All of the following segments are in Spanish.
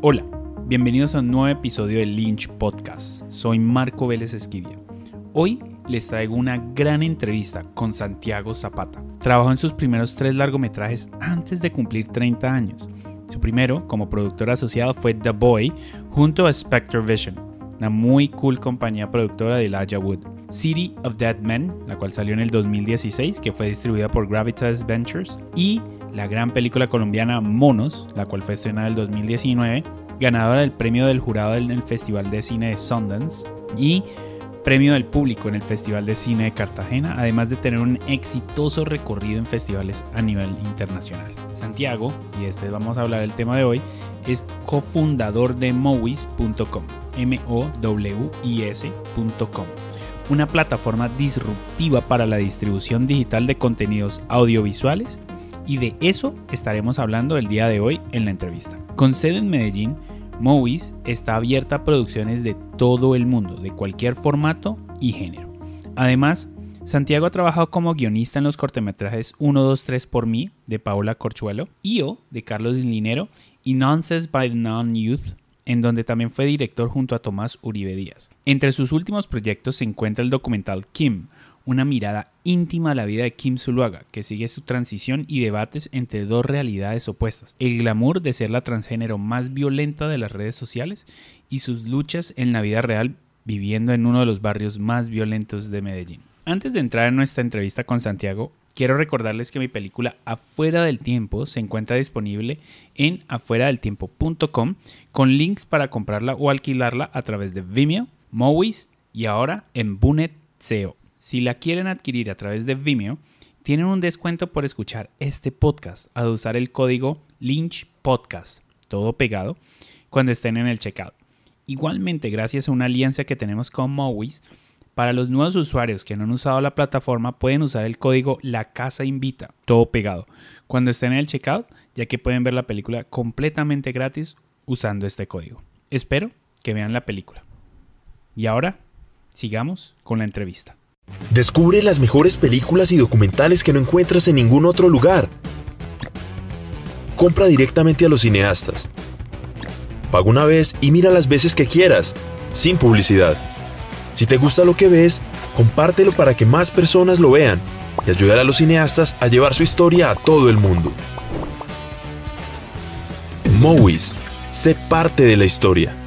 Hola, bienvenidos a un nuevo episodio de Lynch Podcast. Soy Marco Vélez Esquivia. Hoy les traigo una gran entrevista con Santiago Zapata. Trabajó en sus primeros tres largometrajes antes de cumplir 30 años. Su primero, como productor asociado, fue The Boy junto a Spectre Vision, una muy cool compañía productora de Elijah Wood. City of Dead Men, la cual salió en el 2016, que fue distribuida por Gravitas Ventures, y la gran película colombiana Monos, la cual fue estrenada en el 2019, ganadora del premio del jurado en el Festival de Cine de Sundance y premio del público en el Festival de Cine de Cartagena, además de tener un exitoso recorrido en festivales a nivel internacional. Santiago, y este vamos a hablar del tema de hoy, es cofundador de Mowis.com, M-O-W-I-S.com, una plataforma disruptiva para la distribución digital de contenidos audiovisuales y de eso estaremos hablando el día de hoy en la entrevista. Con sede en Medellín, Movies está abierta a producciones de todo el mundo, de cualquier formato y género. Además, Santiago ha trabajado como guionista en los cortometrajes 1, 2, 3 por mí de Paula Corchuelo, IO de Carlos Linero y Nonsense by the Non-Youth en donde también fue director junto a Tomás Uribe Díaz. Entre sus últimos proyectos se encuentra el documental Kim, una mirada íntima a la vida de Kim Zuluaga, que sigue su transición y debates entre dos realidades opuestas, el glamour de ser la transgénero más violenta de las redes sociales y sus luchas en la vida real viviendo en uno de los barrios más violentos de Medellín. Antes de entrar en nuestra entrevista con Santiago, quiero recordarles que mi película Afuera del Tiempo se encuentra disponible en afueradeltiempo.com con links para comprarla o alquilarla a través de Vimeo, Movies y ahora en Bunet SEO. Si la quieren adquirir a través de Vimeo, tienen un descuento por escuchar este podcast al usar el código Lynch Podcast, todo pegado, cuando estén en el checkout. Igualmente, gracias a una alianza que tenemos con Movies, para los nuevos usuarios que no han usado la plataforma pueden usar el código La Casa Invita, todo pegado, cuando estén en el checkout, ya que pueden ver la película completamente gratis usando este código. Espero que vean la película. Y ahora, sigamos con la entrevista. Descubre las mejores películas y documentales que no encuentras en ningún otro lugar. Compra directamente a los cineastas. Paga una vez y mira las veces que quieras, sin publicidad. Si te gusta lo que ves, compártelo para que más personas lo vean y ayudar a los cineastas a llevar su historia a todo el mundo. Movies, sé parte de la historia.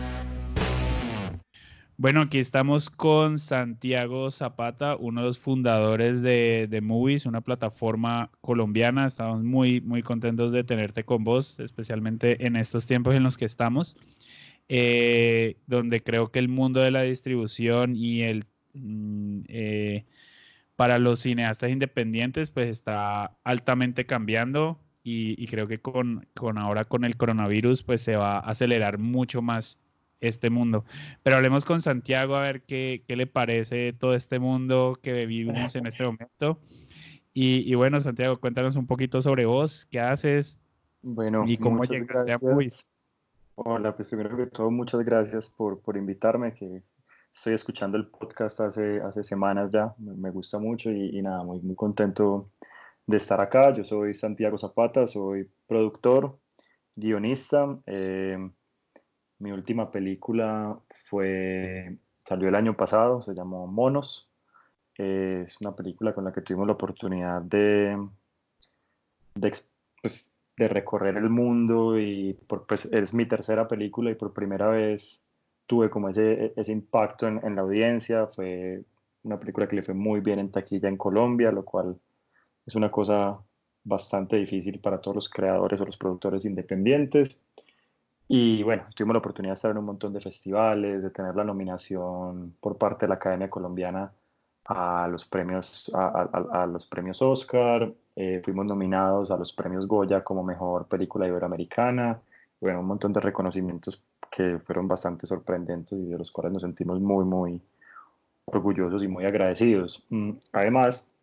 Bueno, aquí estamos con Santiago Zapata, uno de los fundadores de, de, Movies, una plataforma colombiana. Estamos muy, muy contentos de tenerte con vos, especialmente en estos tiempos en los que estamos, eh, donde creo que el mundo de la distribución y el mm, eh, para los cineastas independientes, pues está altamente cambiando y, y creo que con, con ahora con el coronavirus, pues se va a acelerar mucho más este mundo. Pero hablemos con Santiago a ver qué, qué le parece todo este mundo que vivimos en este momento. Y, y, bueno, Santiago, cuéntanos un poquito sobre vos, qué haces bueno, y cómo llegaste gracias. a Movies. Hola, pues primero que todo, muchas gracias por, por invitarme, que estoy escuchando el podcast hace, hace semanas ya, me, gusta mucho y, y, nada, muy, muy contento de estar acá. Yo soy Santiago Zapata, soy productor, guionista. Eh, mi última película fue, salió el año pasado, se llamó Monos. Es una película con la que tuvimos la oportunidad de, de, pues, de recorrer el mundo y por, pues, es mi tercera película y por primera vez tuve como ese, ese impacto en, en, la audiencia. Fue una película que le fue muy bien en taquilla en Colombia, lo cual es una cosa bastante difícil para todos los creadores o los productores independientes. Y bueno, tuvimos la oportunidad de estar en un montón de festivales, de tener la nominación por parte de la Academia Colombiana a los premios, a, a, a los premios Oscar. Eh, fuimos nominados a los premios Goya como mejor película iberoamericana. Bueno, un montón de reconocimientos que fueron bastante sorprendentes y de los cuales nos sentimos muy, muy orgullosos y muy agradecidos. Mm, además,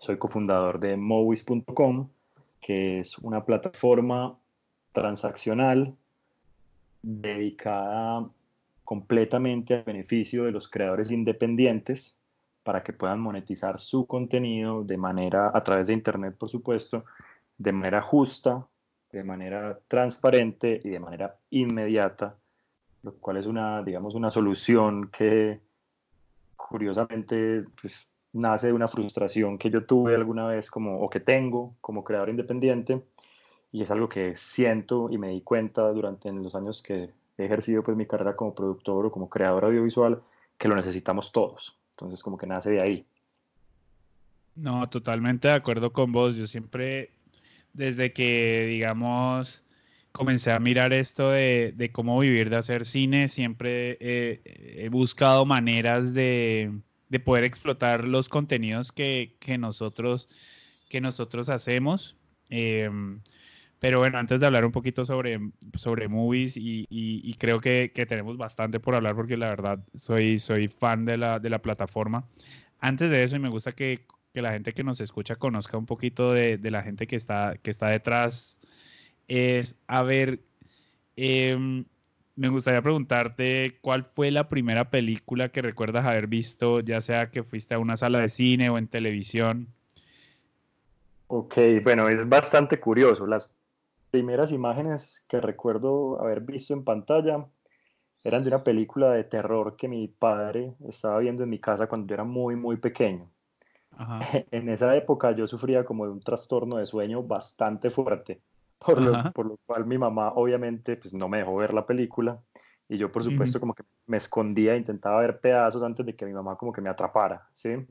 soy cofundador de Movies.com, que es una plataforma transaccional dedicada completamente al beneficio de los creadores independientes para que puedan monetizar su contenido de manera, a través de Internet, por supuesto, de manera justa, de manera transparente y de manera inmediata, lo cual es una, digamos, una solución que curiosamente pues, nace de una frustración que yo tuve alguna vez como, o que tengo como creador independiente y es algo que siento y me di cuenta durante los años que he ejercido pues mi carrera como productor o como creador audiovisual que lo necesitamos todos. Entonces como que nace de ahí. No, totalmente de acuerdo con vos. Yo siempre, desde que, digamos, comencé a mirar esto de, cómo vivir de hacer cine, siempre he buscado maneras de, poder explotar los contenidos que, nosotros, que nosotros hacemos. Em, pero bueno, antes de hablar un poquito sobre, sobre movies, y, creo que, tenemos bastante por hablar porque la verdad soy, soy fan de la, de la plataforma. Antes de eso, y me gusta que, la gente que nos escucha conozca un poquito de, la gente que está, que está detrás, es, a ver, em, me gustaría preguntarte cuál fue la primera película que recuerdas haber visto, ya sea que fuiste a una sala de cine o en televisión. Ok, bueno, es bastante curioso. Las primeras imágenes que recuerdo haber visto en pantalla eran de una película de terror que mi padre estaba viendo en mi casa cuando yo era muy, muy pequeño. En esa época yo sufría como de un trastorno de sueño bastante fuerte, por lo, por lo, cual mi mamá obviamente pues, no me dejó ver la película y yo por supuesto como que me escondía, intentaba ver pedazos antes de que mi mamá como que me atrapara, ¿sí?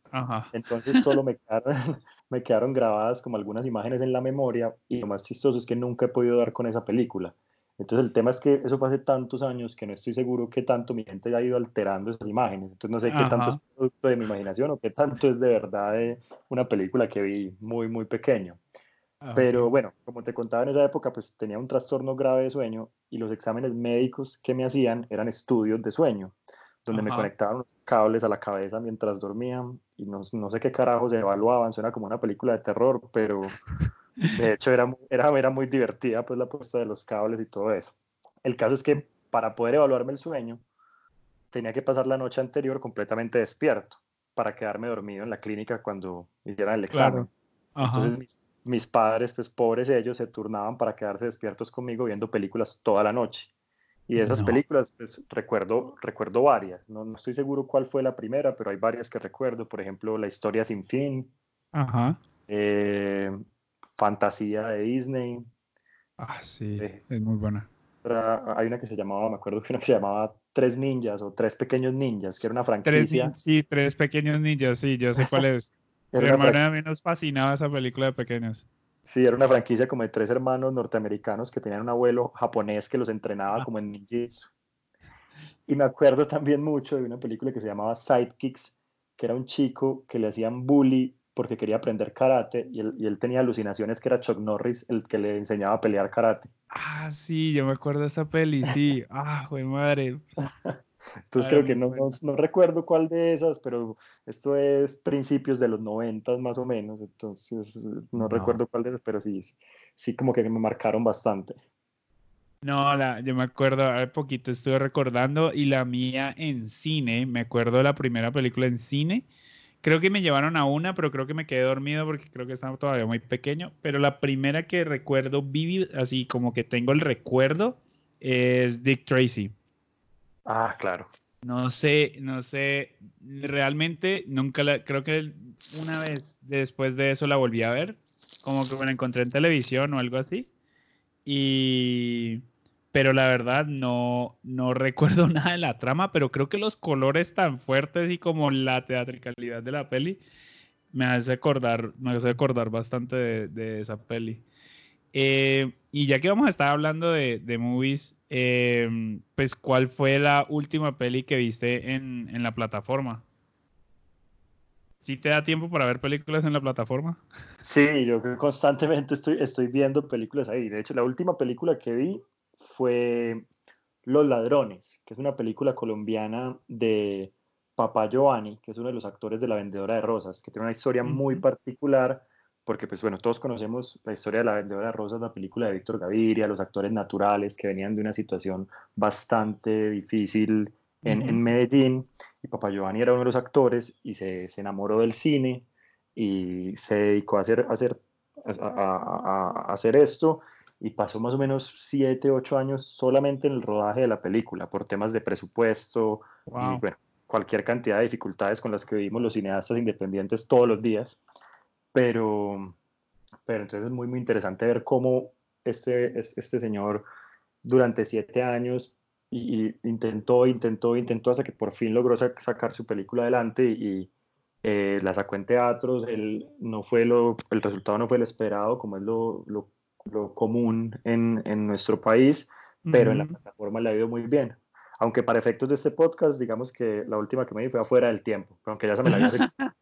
Entonces solo me quedaron, me quedaron grabadas como algunas imágenes en la memoria y lo más chistoso es que nunca he podido dar con esa película. Entonces el tema es que eso fue hace tantos años que no estoy seguro qué tanto mi gente ha ido alterando esas imágenes. Entonces no sé qué tanto es producto de mi imaginación o qué tanto es de verdad de una película que vi muy, muy pequeño. Ah, Pero bueno, como te contaba en esa época, pues tenía un trastorno grave de sueño y los exámenes médicos que me hacían eran estudios de sueño, donde me conectaban los cables a la cabeza mientras dormía y no, no, sé qué carajos se evaluaban, suena como una película de terror, pero de hecho era, era, era muy divertida pues la puesta de los cables y todo eso. El caso es que para poder evaluarme el sueño, tenía que pasar la noche anterior completamente despierto para quedarme dormido en la clínica cuando hicieran el examen. Entonces mis padres, pues pobres ellos, se turnaban para quedarse despiertos conmigo viendo películas toda la noche. Y de esas películas, pues recuerdo, recuerdo varias. No, no, estoy seguro cuál fue la primera, pero hay varias que recuerdo. Por ejemplo, La historia sin fin. Ajá. Eh, Fantasía de Disney. Ah, sí, eh, es muy buena. Hay una que se llamaba, me acuerdo que una que se llamaba Tres Ninjas o Tres Pequeños Ninjas, que era una franquicia. sí, Tres Pequeños Ninjas, sí, yo sé cuál es. Mi hermana a mí nos fascinaba esa película de pequeños. Sí, era una franquicia como de tres hermanos norteamericanos que tenían un abuelo japonés que los entrenaba ah. como en ninjitsu. Y me acuerdo también mucho de una película que se llamaba Sidekicks, que era un chico que le hacían bully porque quería aprender karate y él, y él, tenía alucinaciones que era Chuck Norris el que le enseñaba a pelear karate. Ah, sí, yo me acuerdo de esa peli, sí. Ah, güey, madre. Entonces creo que no, no, recuerdo cuál de esas, pero esto es principios de los 90 más o menos, entonces no, recuerdo cuál de esas, pero sí, sí como que me marcaron bastante. No, la, yo me acuerdo, hace poquito estuve recordando y la mía en cine, me acuerdo de la primera película en cine, creo que me llevaron a una, pero creo que me quedé dormido porque creo que estaba todavía muy pequeño, pero la primera que recuerdo, vivid, así como que tengo el recuerdo, es Dick Tracy. Ah, claro. No sé, no sé, realmente nunca la, creo que una vez después de eso la volví a ver, como que me la encontré en televisión o algo así. Y, pero la verdad no, no recuerdo nada de la trama, pero creo que los colores tan fuertes y como la teatricalidad de la peli me hace acordar, me hace acordar bastante de, esa peli. Eh, y ya que vamos a estar hablando de, de movies, Em, pues, ¿cuál fue la última peli que viste en, la plataforma? ¿Sí te da tiempo para ver películas en la plataforma? Sí, yo constantemente estoy, estoy viendo películas ahí. De hecho, la última película que vi fue Los Ladrones, que es una película colombiana de Papá Giovanni, que es uno de los actores de La Vendedora de Rosas, que tiene una historia muy particular porque pues bueno, todos conocemos la historia de La Vendedora de Rosas, la película de Víctor Gaviria, los actores naturales que venían de una situación bastante difícil en, Medellín, y Papá Giovanni era uno de los actores y se, se enamoró del cine y se dedicó a hacer, a hacer, a, hacer esto y pasó más o menos 7, 8 años solamente en el rodaje de la película por temas de presupuesto y bueno, cualquier cantidad de dificultades con las que vivimos los cineastas independientes todos los días. Pero, pero entonces es muy, muy interesante ver cómo este, este señor durante siete años y, intentó, intentó, intentó hasta que por fin logró sacar su película adelante y, eh, la sacó en teatros. El, no fue lo, el resultado no fue el esperado, como es lo, lo, lo común en, en, nuestro país, pero en la plataforma le ha ido muy bien. Aunque para efectos de este podcast, digamos que la última que me di fue afuera del tiempo, aunque ya se me la vi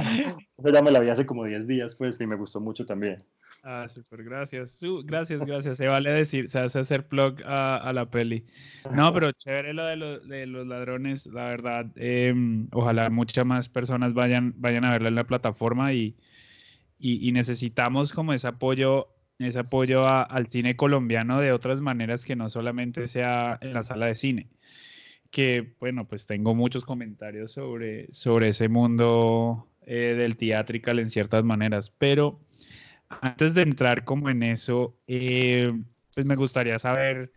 hace, ya me la vi hace como 10 días, pues, y me gustó mucho también. Ah, súper, gracias. gracias, gracias. Se vale decir, se hace hacer plug a, la peli. No, pero chévere lo de, lo, de los ladrones, la verdad. Em, ojalá muchas más personas vayan, vayan a verla en la plataforma y, y, y necesitamos como ese apoyo ese apoyo al cine colombiano de otras maneras que no solamente sea en la sala de cine. Que bueno, pues tengo muchos comentarios sobre, sobre ese mundo eh, del teatrical en ciertas maneras, pero antes de entrar como en eso, eh, pues me gustaría saber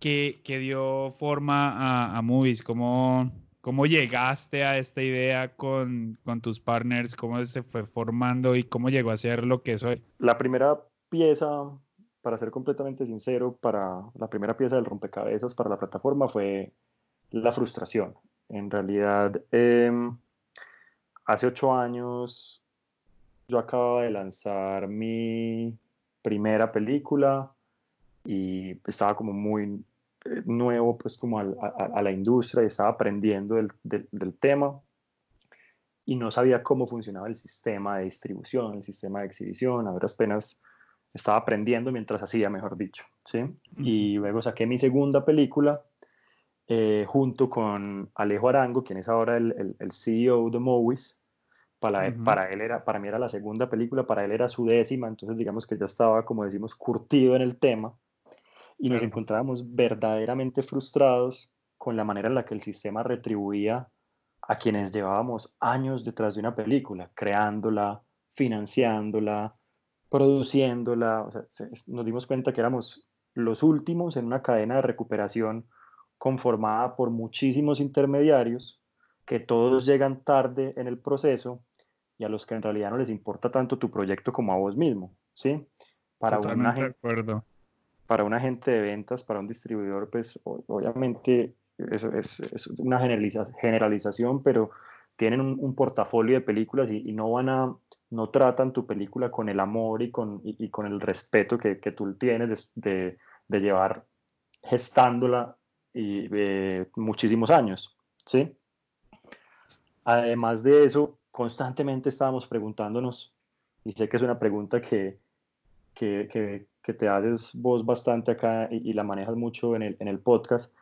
qué, dio forma a, a Movies, cómo, cómo llegaste a esta idea con, con, tus partners, cómo se fue formando y cómo llegó a ser lo que es hoy. La primera pieza, para ser completamente sincero, para la primera pieza del rompecabezas para la plataforma fue la frustración. En realidad, em, hace ocho años yo acababa de lanzar mi primera película y estaba como muy eh, nuevo pues como a, la industria y estaba aprendiendo del, del, tema y no sabía cómo funcionaba el sistema de distribución, el sistema de exhibición, a duras penas estaba aprendiendo mientras hacía, mejor dicho, ¿sí? Y luego saqué mi segunda película eh, junto con Alejo Arango, quien es ahora el, el, CEO de Movies. Para, para, él era, para mí era la segunda película, para él era su décima, entonces digamos que ya estaba, como decimos, curtido en el tema y nos encontrábamos verdaderamente frustrados con la manera en la que el sistema retribuía a quienes llevábamos años detrás de una película, creándola, financiándola, produciéndola, o sea, nos dimos cuenta que éramos los últimos en una cadena de recuperación conformada por muchísimos intermediarios que todos llegan tarde en el proceso y a los que en realidad no les importa tanto tu proyecto como a vos mismo, ¿sí? Para una para un agente de ventas, para un distribuidor, pues obviamente eso es, es una generalización, pero tienen un, portafolio de películas y, no van a, no tratan tu película con el amor y con, y, con el respeto que, que tú tienes de, de, llevar gestándola y, eh, muchísimos años, ¿sí? Además de eso, constantemente estábamos preguntándonos, y sé que es una pregunta que, que, que, te haces vos bastante acá y, y, la manejas mucho en el, en el podcast,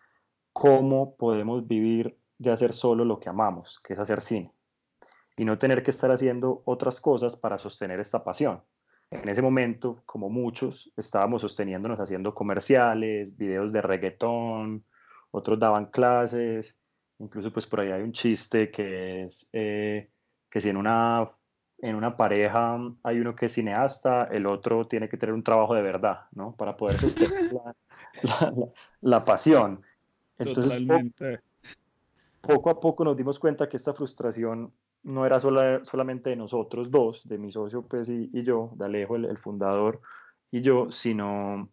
¿cómo podemos vivir de hacer solo lo que amamos, que es hacer cine, y no tener que estar haciendo otras cosas para sostener esta pasión. En ese momento, como muchos, estábamos sosteniéndonos haciendo comerciales, videos de reggaetón, otros daban clases, incluso pues por ahí hay un chiste que es eh, que si en una, en una pareja hay uno que es cineasta, el otro tiene que tener un trabajo de verdad, ¿no? Para poder sostener la, pasión. Entonces, Totalmente poco a poco nos dimos cuenta que esta frustración no era solamente de nosotros dos, de mi socio pues, y, yo, de Alejo, el, fundador, y yo, sino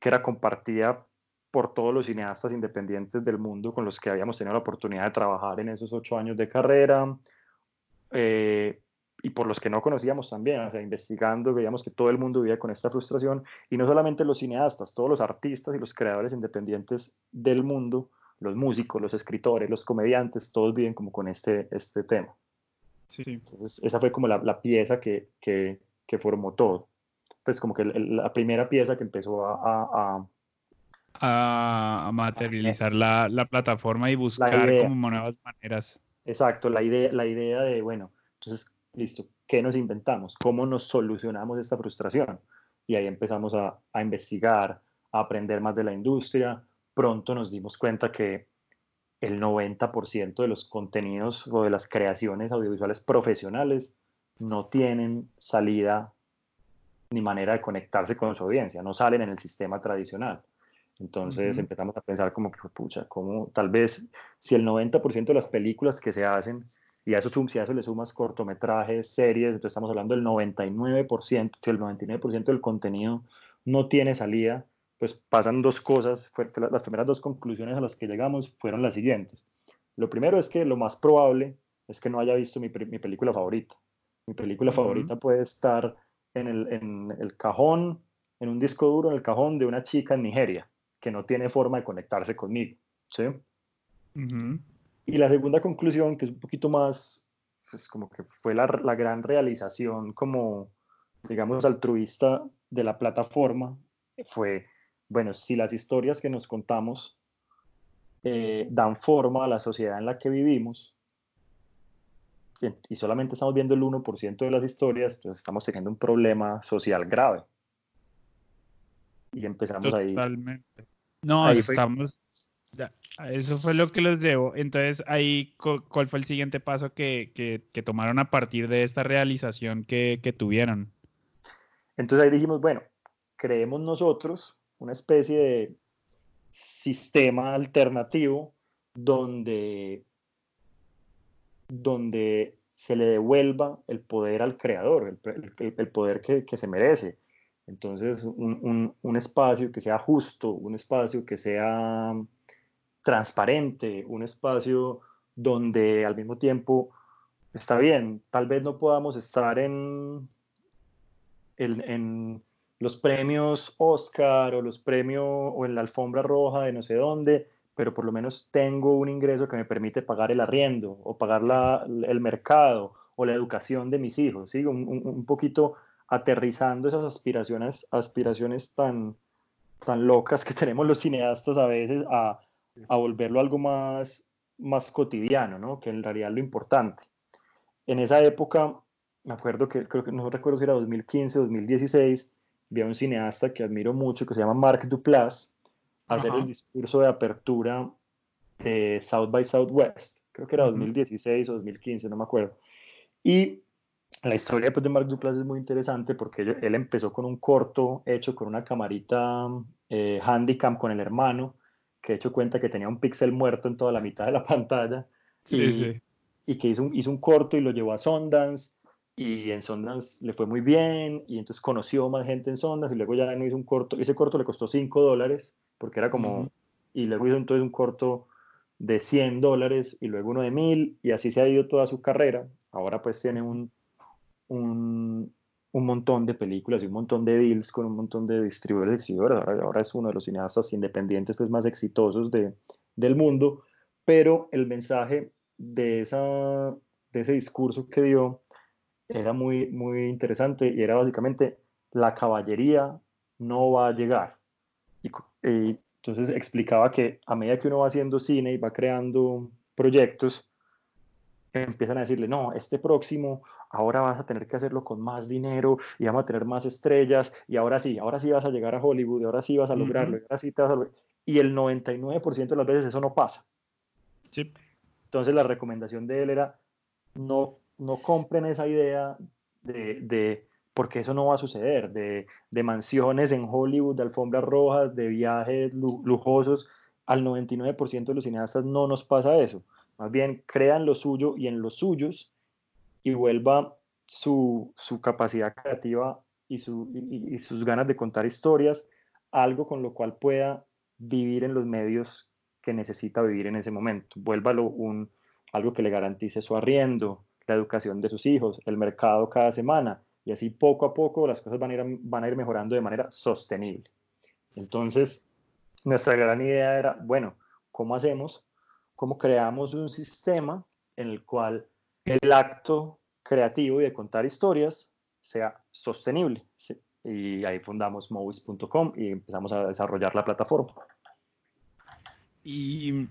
que era compartida por todos los cineastas independientes del mundo con los que habíamos tenido la oportunidad de trabajar en esos ocho años de carrera, eh, y por los que no conocíamos también, o sea, investigando, veíamos que todo el mundo vivía con esta frustración, y no solamente los cineastas, todos los artistas y los creadores independientes del mundo los músicos, los escritores, los comediantes, todos viven como con este, este tema. Sí. Entonces, esa fue como la, la pieza que, que, que, formó todo. Pues como que la primera pieza que empezó a... A, a, materializar la, la, plataforma y buscar como nuevas maneras. Exacto, la idea, la idea de, bueno, entonces, listo, ¿qué nos inventamos? ¿Cómo nos solucionamos esta frustración? Y ahí empezamos a, a investigar, a aprender más de la industria, pronto nos dimos cuenta que el 90% de los contenidos o de las creaciones audiovisuales profesionales no tienen salida ni manera de conectarse con su audiencia, no salen en el sistema tradicional. Entonces empezamos a pensar como que, pucha, como tal vez si el 90% de las películas que se hacen, y a eso, si a eso le sumas cortometrajes, series, entonces estamos hablando del 99%, si el 99% del contenido no tiene salida, pues pasan dos cosas, las primeras dos conclusiones a las que llegamos fueron las siguientes. Lo primero es que lo más probable es que no haya visto mi, película favorita. Mi película favorita puede estar en el, en el cajón, en un disco duro, en el cajón de una chica en Nigeria que no tiene forma de conectarse conmigo. ¿sí? Y la segunda conclusión, que es un poquito más, pues como que fue la, la gran realización como, digamos, altruista de la plataforma, fue, bueno, si las historias que nos contamos eh, dan forma a la sociedad en la que vivimos, y solamente estamos viendo el 1% de las historias, entonces estamos teniendo un problema social grave. Y empezamos Totalmente. ahí. No, estamos. eso fue lo que les debo. Entonces, ahí, ¿cuál fue el siguiente paso que, que, tomaron a partir de esta realización que, que, tuvieron? Entonces ahí dijimos, bueno, creemos nosotros una especie de sistema alternativo donde, donde se le devuelva el poder al creador, el, el poder que, que se merece. Entonces, un, un, espacio que sea justo, un espacio que sea transparente, un espacio donde al mismo tiempo está bien, tal vez no podamos estar en, en, en, los premios Oscar o los premios o en la alfombra roja de no sé dónde, pero por lo menos tengo un ingreso que me permite pagar el arriendo o pagar la, el mercado o la educación de mis hijos, ¿sí? un, un poquito aterrizando esas aspiraciones, aspiraciones tan, tan locas que tenemos los cineastas a veces a, a volverlo algo más, más cotidiano, ¿no? que en realidad es lo importante. En esa época, me acuerdo que, creo que no recuerdo si era 2015 o 2016, vi a un cineasta que admiro mucho, que se llama Mark Duplass, hacer el discurso de apertura de South by Southwest. Creo que era 2016 o 2015, no me acuerdo. Y la historia pues, de Mark Duplass es muy interesante porque él, empezó con un corto hecho con una camarita eh, Handycam con el hermano, que de hecho cuenta que tenía un píxel muerto en toda la mitad de la pantalla. Sí, y, sí. y que hizo un, hizo un corto y lo llevó a Sundance. Y en Sundance le fue muy bien, y entonces conoció más gente en Sundance, y luego ya no hizo un corto. Ese corto le costó 5 dólares, porque era como. Y luego hizo entonces un corto de 100 dólares, y luego uno de 1000, y así se ha ido toda su carrera. Ahora pues tiene un, un, montón de películas y un montón de deals con un montón de distribuidores y Ahora, es uno de los cineastas independientes pues, más exitosos de, del mundo, pero el mensaje de, esa, de ese discurso que dio era muy, muy interesante y era básicamente la caballería no va a llegar. Y, y, entonces explicaba que a medida que uno va haciendo cine y va creando proyectos, empiezan a decirle, no, este próximo ahora vas a tener que hacerlo con más dinero y vamos a tener más estrellas y ahora sí, ahora sí vas a llegar a Hollywood, y ahora sí vas a lograrlo, y ahora sí te vas a Y el 99% de las veces eso no pasa. Sí. Entonces la recomendación de él era, no, no compren esa idea de, de porque eso no va a suceder, de, de, mansiones en Hollywood, de alfombras rojas, de viajes lujosos. Al 99% de los cineastas no nos pasa eso. Más bien crean lo suyo y en los suyos y vuelva su, su capacidad creativa y, su, y, sus ganas de contar historias, algo con lo cual pueda vivir en los medios que necesita vivir en ese momento. Vuélvalo un, algo que le garantice su arriendo, la educación de sus hijos, el mercado cada semana, y así poco a poco las cosas van a ir, van a ir mejorando de manera sostenible. Entonces, nuestra gran idea era, bueno, ¿cómo hacemos? ¿Cómo creamos un sistema en el cual el acto creativo y de contar historias sea sostenible. Y ahí fundamos movies.com y empezamos a desarrollar la plataforma. Y,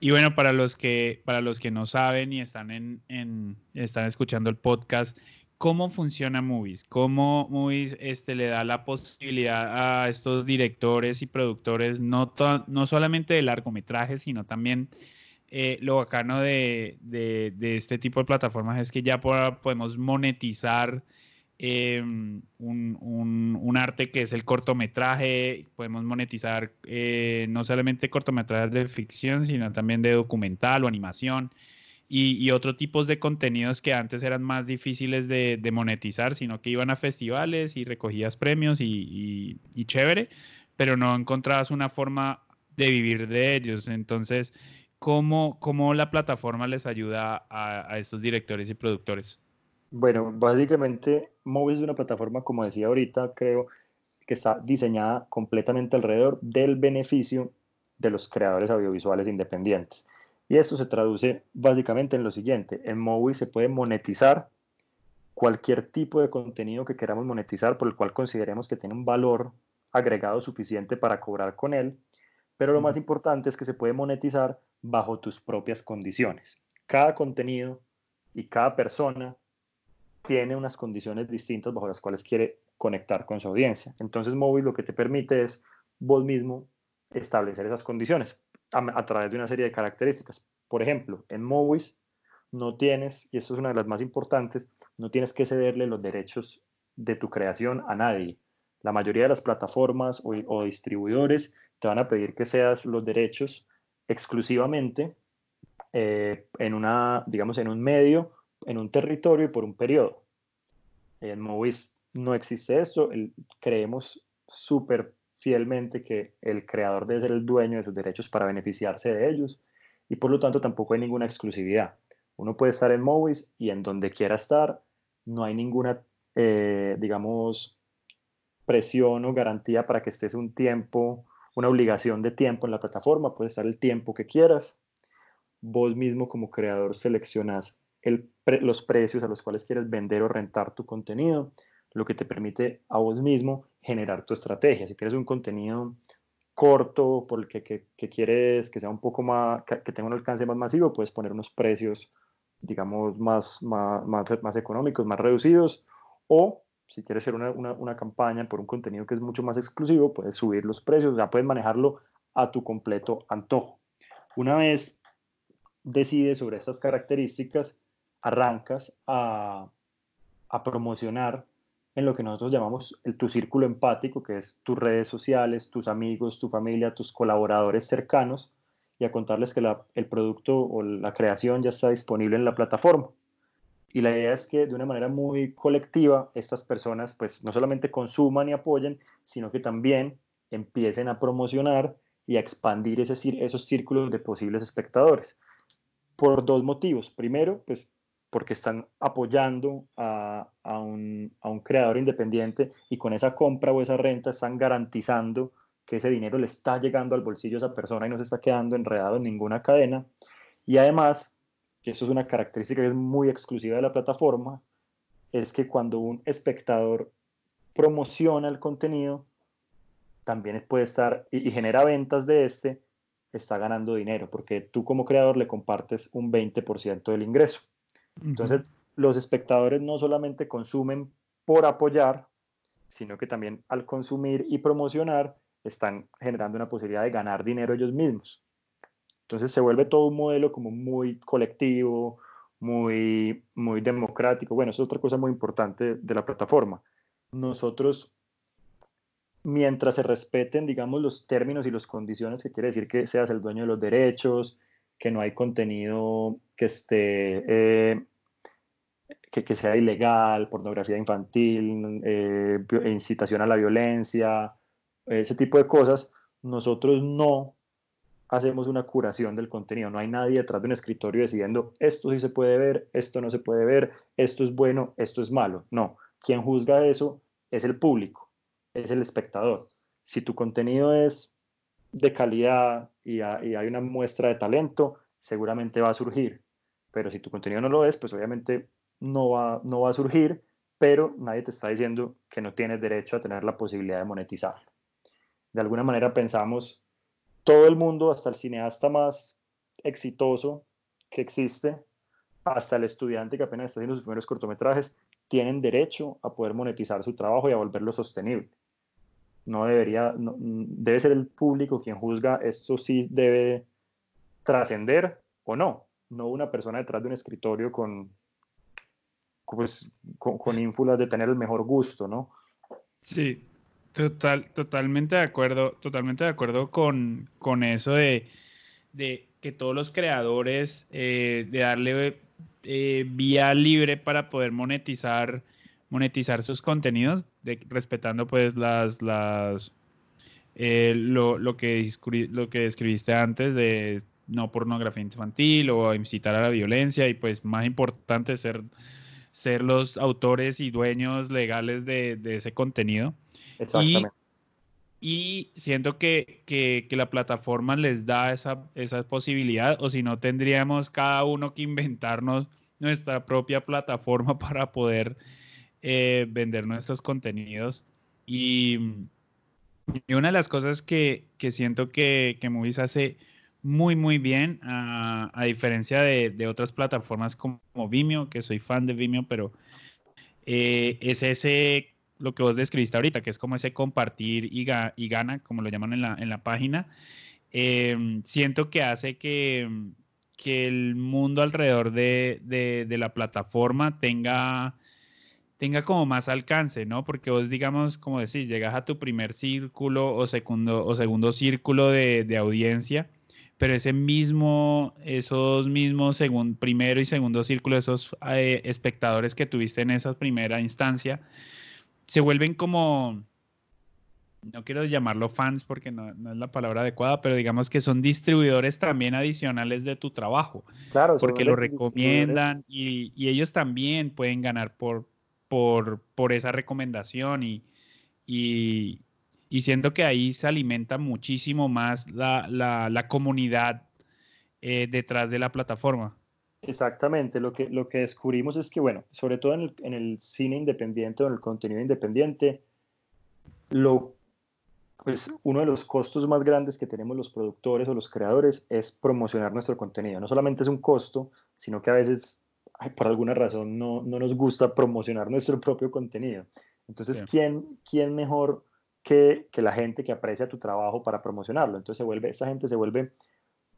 y, bueno, para los que para los que no saben y están en, en, están escuchando el podcast, ¿cómo funciona Movies? ¿Cómo Movies este, le da la posibilidad a estos directores y productores, no, no solamente de largometrajes, sino también eh, lo bacano de, de, este tipo de plataformas es que ya podemos monetizar em, un, arte que es el cortometraje, podemos monetizar eh, no solamente cortometrajes de ficción, sino también de documental o animación y, otros tipos de contenidos que antes eran más difíciles de, monetizar, sino que iban a festivales y recogías premios y, chévere, pero no encontrabas una forma de vivir de ellos. Entonces, ¿cómo, cómo la plataforma les ayuda a, estos directores y productores? Bueno, básicamente Movies es una plataforma, como decía ahorita, creo que está diseñada completamente alrededor del beneficio de los creadores audiovisuales independientes. Y esto se traduce básicamente en lo siguiente. En Movi se puede monetizar cualquier tipo de contenido que queramos monetizar por el cual consideremos que tiene un valor agregado suficiente para cobrar con él. Pero lo más importante es que se puede monetizar bajo tus propias condiciones. Cada contenido y cada persona tiene unas condiciones distintas bajo las cuales quiere conectar con su audiencia. Entonces, Móvil lo que te permite es vos mismo establecer esas condiciones a, través de una serie de características. Por ejemplo, en Movies no tienes, y esto es una de las más importantes, no tienes que cederle los derechos de tu creación a nadie. La mayoría de las plataformas o, distribuidores te van a pedir que seas los derechos exclusivamente eh, en una, digamos, en un medio, en un territorio y por un periodo. En Movies no existe esto, creemos súper fielmente que el creador debe ser el dueño de sus derechos para beneficiarse de ellos y por lo tanto tampoco hay ninguna exclusividad. Uno puede estar en Movies y en donde quiera estar, no hay ninguna, eh, digamos, presión o garantía para que estés un tiempo, una obligación de tiempo en la plataforma, puedes estar el tiempo que quieras. Vos mismo como creador seleccionas los precios a los cuales quieres vender o rentar tu contenido lo que te permite a vos mismo generar tu estrategia. Si tienes un contenido corto, por el que, quieres que sea un poco más, que, tenga un alcance más masivo, puedes poner unos precios, digamos, más, más, más, económicos, más reducidos, o si quieres hacer una, una, campaña por un contenido que es mucho más exclusivo, puedes subir los precios, ya puedes manejarlo a tu completo antojo. Una vez decides sobre estas características, arrancas a, a promocionar en lo que nosotros llamamos tu círculo empático, que es tus redes sociales, tus amigos, tu familia, tus colaboradores cercanos, y a contarles que el producto o la creación ya está disponible en la plataforma. Y la idea es que de una manera muy colectiva estas personas pues no solamente consuman y apoyen, sino que también empiecen a promocionar y a expandir ese, esos círculos de posibles espectadores. Por dos motivos. Primero, pues porque están apoyando a, un, creador independiente y con esa compra o esa renta están garantizando que ese dinero le está llegando al bolsillo a esa persona y no se está quedando enredado en ninguna cadena. Y además, que eso es una característica que es muy exclusiva de la plataforma, es que cuando un espectador promociona el contenido, también puede estar y, y genera ventas de este, está ganando dinero, porque tú como creador le compartes un 20% del ingreso. Entonces, los espectadores no solamente consumen por apoyar, sino que también al consumir y promocionar están generando una posibilidad de ganar dinero ellos mismos. Entonces se vuelve todo un modelo como muy colectivo, muy, muy democrático. Bueno, es otra cosa muy importante de la plataforma. Nosotros, mientras se respeten, digamos, los términos y las condiciones, que quiere decir que seas el dueño de los derechos, que no hay contenido que esté, eh, que, sea ilegal, pornografía infantil, eh, incitación a la violencia, ese tipo de cosas, nosotros no hacemos una curación del contenido. No hay nadie detrás de un escritorio decidiendo esto sí se puede ver, esto no se puede ver, esto es bueno, esto es malo. No, quien juzga eso es el público, es el espectador. Si tu contenido es de calidad y, hay una muestra de talento, seguramente va a surgir. Pero si tu contenido no lo es, pues obviamente no va, no va a surgir, pero nadie te está diciendo que no tienes derecho a tener la posibilidad de monetizar. De alguna manera pensamos, todo el mundo, hasta el cineasta más exitoso que existe, hasta el estudiante que apenas está haciendo sus primeros cortometrajes, tienen derecho a poder monetizar su trabajo y a volverlo sostenible. No debería, debe ser el público quien juzga esto sí debe trascender o no, no una persona detrás de un escritorio con, pues, con, con ínfulas de tener el mejor gusto, ¿no? Sí, total, totalmente de acuerdo, totalmente de acuerdo con, con eso de, de, que todos los creadores, eh, de darle eh, vía libre para poder monetizar, monetizar sus contenidos, respetando pues las, las eh, lo, que lo que describiste antes de no pornografía infantil o incitar a la violencia y pues más importante ser, ser los autores y dueños legales de, de ese contenido. Exactamente. Y, y siento que, que, que, la plataforma les da esa, esa posibilidad o si no tendríamos cada uno que inventarnos nuestra propia plataforma para poder eh, vender nuestros contenidos. Y, y, una de las cosas que, que siento que, que Movies hace muy, muy bien, a, a diferencia de, de, otras plataformas como Vimeo, que soy fan de Vimeo, pero eh, es ese, lo que vos describiste ahorita, que es como ese compartir y, ga, y gana, como lo llaman en la, en la página. Eh, siento que hace que, que, el mundo alrededor de, de, de la plataforma tenga tenga como más alcance, ¿no? Porque vos, digamos, como decís, llegas a tu primer círculo o segundo, o segundo círculo de, de audiencia pero ese mismo, esos mismos segundo, primero y segundo círculo, esos eh, espectadores que tuviste en esa primera instancia, se vuelven como, no quiero llamarlo fans porque no, no, es la palabra adecuada, pero digamos que son distribuidores también adicionales de tu trabajo. Claro, porque lo recomiendan y, y, ellos también pueden ganar por, por, por esa recomendación y, y, y siento que ahí se alimenta muchísimo más la, la, la comunidad eh, detrás de la plataforma. Exactamente, lo que, lo que descubrimos es que, bueno, sobre todo en el, en el cine independiente o en el contenido independiente, lo, pues uno de los costos más grandes que tenemos los productores o los creadores es promocionar nuestro contenido. No solamente es un costo, sino que a veces, ay, por alguna razón, no, no, nos gusta promocionar nuestro propio contenido. Entonces, sí. ¿quién, ¿quién mejor que, la gente que aprecia tu trabajo para promocionarlo. Entonces se vuelve, esa gente se vuelve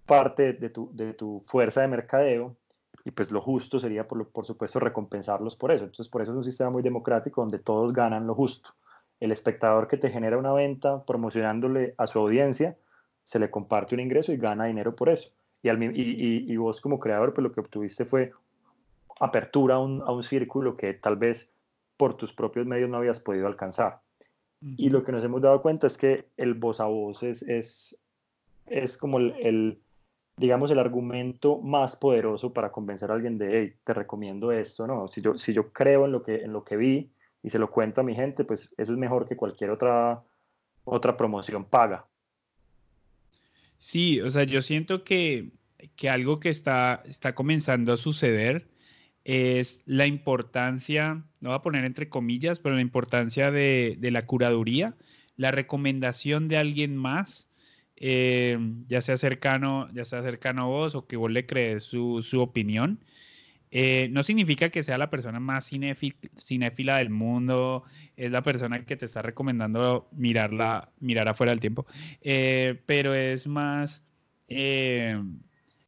parte de tu, de tu fuerza de mercadeo y pues lo justo sería, por, por supuesto, recompensarlos por eso. Entonces por eso es un sistema muy democrático donde todos ganan lo justo. El espectador que te genera una venta promocionándole a su audiencia, se le comparte un ingreso y gana dinero por eso. Y, al, y, y, y vos como creador, pues lo que obtuviste fue apertura a un, a un círculo que tal vez por tus propios medios no habías podido alcanzar. Y lo que nos hemos dado cuenta es que el voz a voz es, es, es como el, digamos, el argumento más poderoso para convencer a alguien de, hey, te recomiendo esto, ¿no? Si yo, si yo creo en lo, que, en lo que vi y se lo cuento a mi gente, pues eso es mejor que cualquier otra, otra promoción paga. Sí, o sea, yo siento que, que algo que está, está comenzando a suceder es la importancia, lo voy a poner entre comillas, pero la importancia de, de la curaduría, la recomendación de alguien más, eh, ya sea cercano, ya sea cercano a vos o que vos le crees su, su opinión. Eh, no significa que sea la persona más cinéfila del mundo, es la persona que te está recomendando mirarla, mirar afuera del tiempo, eh, pero es más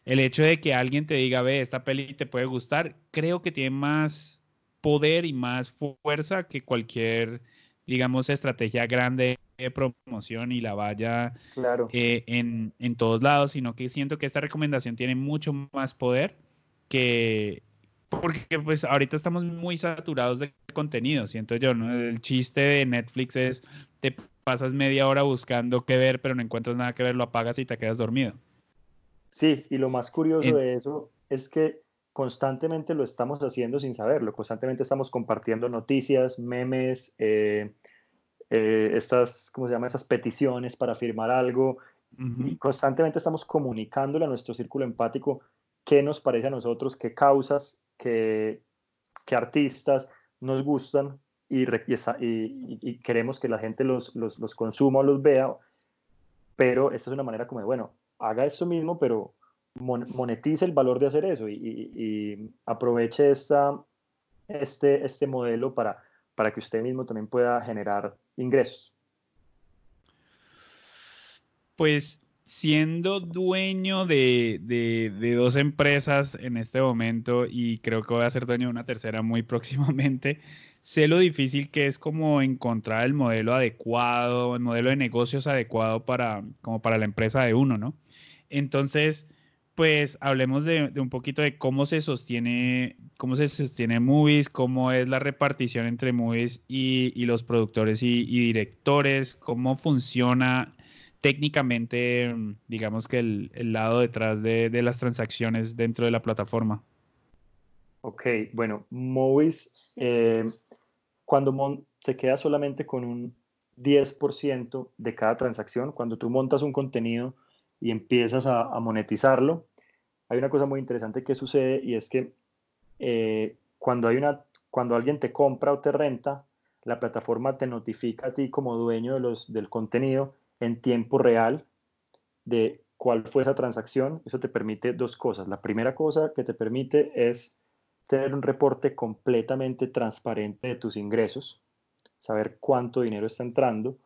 el hecho de que alguien te diga, ve, esta peli te puede gustar, creo que tiene más poder y más fuerza que cualquier, digamos, estrategia grande de promoción y la vaya claro. eh, en, en, todos lados, sino que siento que esta recomendación tiene mucho más poder que... Porque pues ahorita estamos muy saturados de contenido, siento yo, ¿no? El chiste de Netflix es, te pasas media hora buscando qué ver, pero no encuentras nada que ver, lo apagas y te quedas dormido. Sí, y lo más curioso de eso es que constantemente lo estamos haciendo sin saberlo, constantemente estamos compartiendo noticias, memes, eh, eh, estas, ¿cómo se llama? Esas peticiones para firmar algo, uh -huh. y constantemente estamos comunicándole a nuestro círculo empático qué nos parece a nosotros, qué causas, qué, qué artistas nos gustan y, y, y, queremos que la gente los, los, los consuma o los vea, pero esta es una manera como de, bueno, haga eso mismo, pero monetice el valor de hacer eso y, aproveche esta, este, este modelo para, para que usted mismo también pueda generar ingresos. Pues siendo dueño de, de, dos empresas en este momento y creo que voy a ser dueño de una tercera muy próximamente, sé lo difícil que es como encontrar el modelo adecuado, el modelo de negocios adecuado para, como para la empresa de uno, ¿no? Entonces, pues hablemos de, un poquito de cómo se sostiene, cómo se sostiene Movies, cómo es la repartición entre Movies y, los productores y, directores, cómo funciona técnicamente, digamos que el, lado detrás de, las transacciones dentro de la plataforma. Ok, bueno, Movies, eh, cuando se queda solamente con un 10% de cada transacción, cuando tú montas un contenido, y empiezas a, monetizarlo, hay una cosa muy interesante que sucede y es que eh, cuando, hay una, cuando alguien te compra o te renta, la plataforma te notifica a ti como dueño de los, del contenido en tiempo real de cuál fue esa transacción. Eso te permite dos cosas. La primera cosa que te permite es tener un reporte completamente transparente de tus ingresos, saber cuánto dinero está entrando.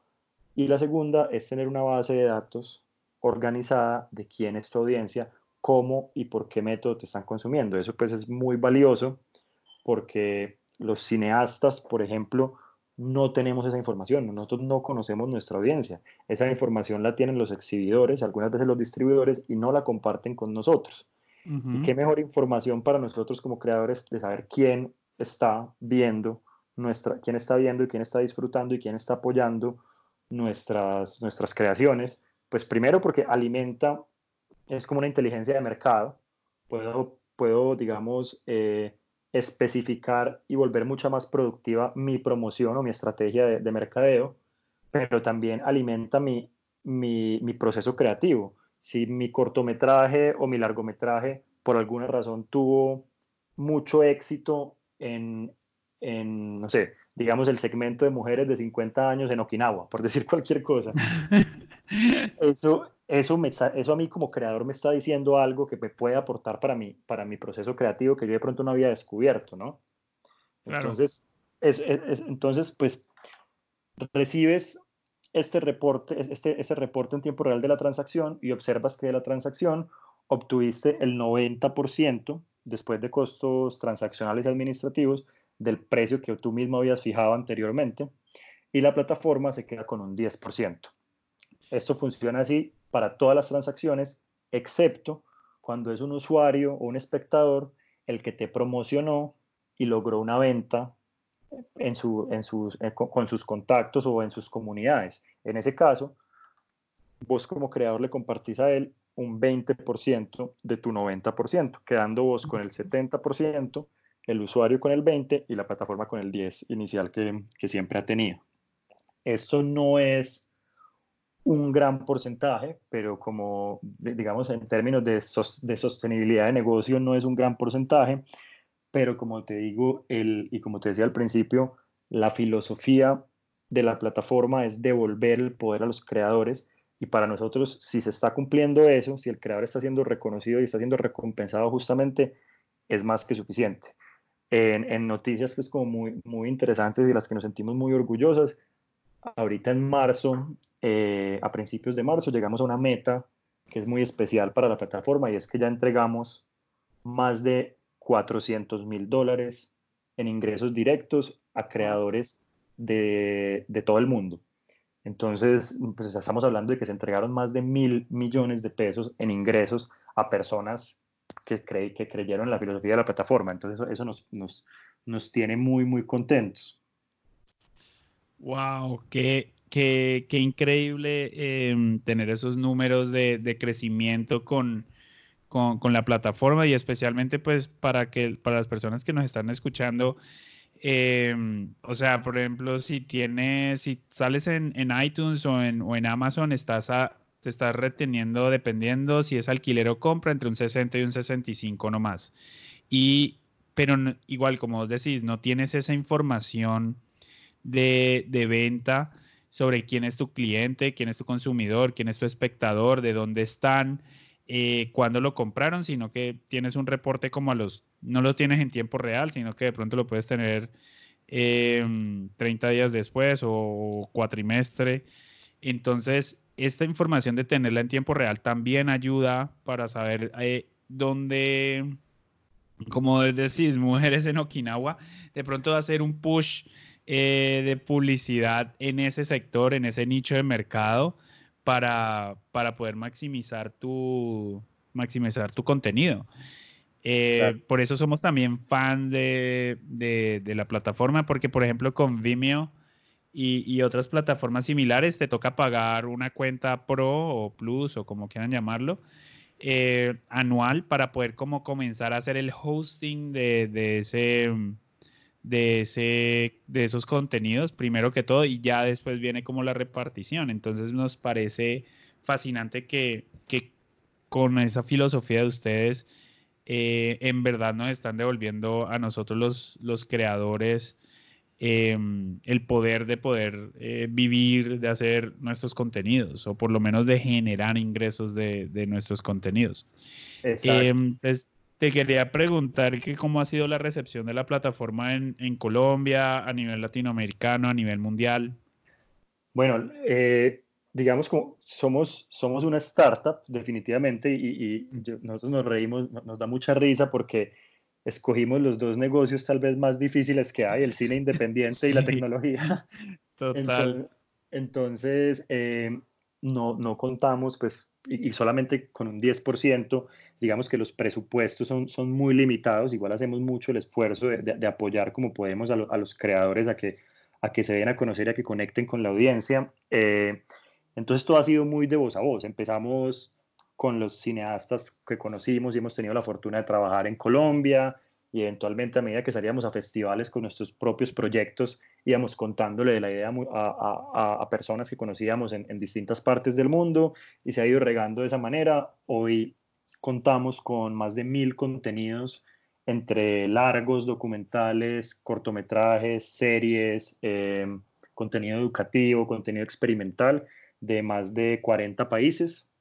Y la segunda es tener una base de datos organizada de quién es tu audiencia, cómo y por qué método te están consumiendo. Eso pues es muy valioso porque los cineastas, por ejemplo, no tenemos esa información, nosotros no conocemos nuestra audiencia. Esa información la tienen los exhibidores, algunas veces los distribuidores y no la comparten con nosotros. Y qué mejor información para nosotros como creadores de saber quién está viendo nuestra, quién está viendo y quién está disfrutando y quién está apoyando nuestras, nuestras creaciones pues primero porque alimenta, es como una inteligencia de mercado, puedo, puedo digamos, eh, especificar y volver mucho más productiva mi promoción o mi estrategia de, mercadeo, pero también alimenta mi, mi, mi, proceso creativo. Si mi cortometraje o mi largometraje por alguna razón tuvo mucho éxito en, en, no sé, digamos el segmento de mujeres de 50 años en Okinawa, por decir cualquier cosa. Eso, eso, me eso a mí como creador me está diciendo algo que me puede aportar para mí, para mi proceso creativo que yo de pronto no había descubierto, ¿no? Entonces, es, entonces, pues, recibes este reporte, este, ese reporte en tiempo real de la transacción y observas que de la transacción obtuviste el 90% después de costos transaccionales y administrativos del precio que tú mismo habías fijado anteriormente y la plataforma se queda con un 10%. Esto funciona así para todas las transacciones, excepto cuando es un usuario o un espectador el que te promocionó y logró una venta en su, en sus, eh, con sus contactos o en sus comunidades. En ese caso, vos como creador le compartís a él un 20% de tu 90%, quedando vos con el 70% el usuario con el 20 y la plataforma con el 10 inicial que, siempre ha tenido. Esto no es un gran porcentaje, pero como digamos en términos de, de, sostenibilidad de negocio no es un gran porcentaje, pero como te digo, el, y como te decía al principio, la filosofía de la plataforma es devolver el poder a los creadores y para nosotros si se está cumpliendo eso, si el creador está siendo reconocido y está siendo recompensado justamente, es más que suficiente en, noticias pues como muy, muy interesantes y las que nos sentimos muy orgullosas. Ahorita en marzo, eh, a principios de marzo, llegamos a una meta que es muy especial para la plataforma y es que ya entregamos más de 400 mil dólares en ingresos directos a creadores de, de, todo el mundo. Entonces, pues estamos hablando de que se entregaron más de mil millones de pesos en ingresos a personas que, que creyeron en la filosofía de la plataforma. Entonces eso, eso nos, nos, nos, tiene muy, muy contentos. ¡Wow! ¡Qué, qué, increíble em, tener esos números de, crecimiento con, la plataforma y especialmente pues para, que, para las personas que nos están escuchando. Em, o sea, por ejemplo, si tienes, si sales en, iTunes o en, o en Amazon, estás a, te estás reteniendo dependiendo si es alquiler o compra entre un 60 y un 65 nomás. Y, pero igual, como vos decís, no tienes esa información de, venta sobre quién es tu cliente, quién es tu consumidor, quién es tu espectador, de dónde están, eh, cuándo lo compraron, sino que tienes un reporte como a los, no lo tienes en tiempo real, sino que de pronto lo puedes tener 30 em, días después o cuatrimestre. Entonces, esta información de tenerla en tiempo real también ayuda para saber eh, dónde, como decís, mujeres en Okinawa, de pronto hacer un push eh, de publicidad en ese sector, en ese nicho de mercado, para, para poder maximizar tu, maximizar tu contenido. Eh, por eso somos también fan de, de, la plataforma, porque por ejemplo con Vimeo y, y, otras plataformas similares te toca pagar una cuenta Pro o Plus o como quieran llamarlo, eh, anual para poder como comenzar a hacer el hosting de, de, ese, de, ese, de esos contenidos, primero que todo, y ya después viene como la repartición. Entonces nos parece fascinante que, que con esa filosofía de ustedes, eh, en verdad nos están devolviendo a nosotros los, los creadores em, el poder de poder eh, vivir, de hacer nuestros contenidos, o por lo menos de generar ingresos de, de nuestros contenidos. Em, pues, te quería preguntar que cómo ha sido la recepción de la plataforma en, en Colombia, a nivel latinoamericano, a nivel mundial. Bueno, eh, digamos, como somos, somos una startup, definitivamente, y, nosotros nos reímos, nos da mucha risa porque escogimos los dos negocios tal vez más difíciles que hay, el cine independiente y la tecnología. Total. Entonces, eh, no, no contamos, pues, y, solamente con un 10%, digamos que los presupuestos son, son muy limitados, igual hacemos mucho el esfuerzo de, apoyar como podemos a, a, los creadores a que, a que se den a conocer y a que conecten con la audiencia. Eh, entonces todo ha sido muy de voz a voz. Empezamos con los cineastas que conocimos y hemos tenido la fortuna de trabajar en Colombia y eventualmente a medida que salíamos a festivales con nuestros propios proyectos íbamos contándole de la idea a, personas que conocíamos en, distintas partes del mundo y se ha ido regando de esa manera. Hoy contamos con más de mil contenidos entre largos, documentales, cortometrajes, series, eh, contenido educativo, contenido experimental de más de 40 países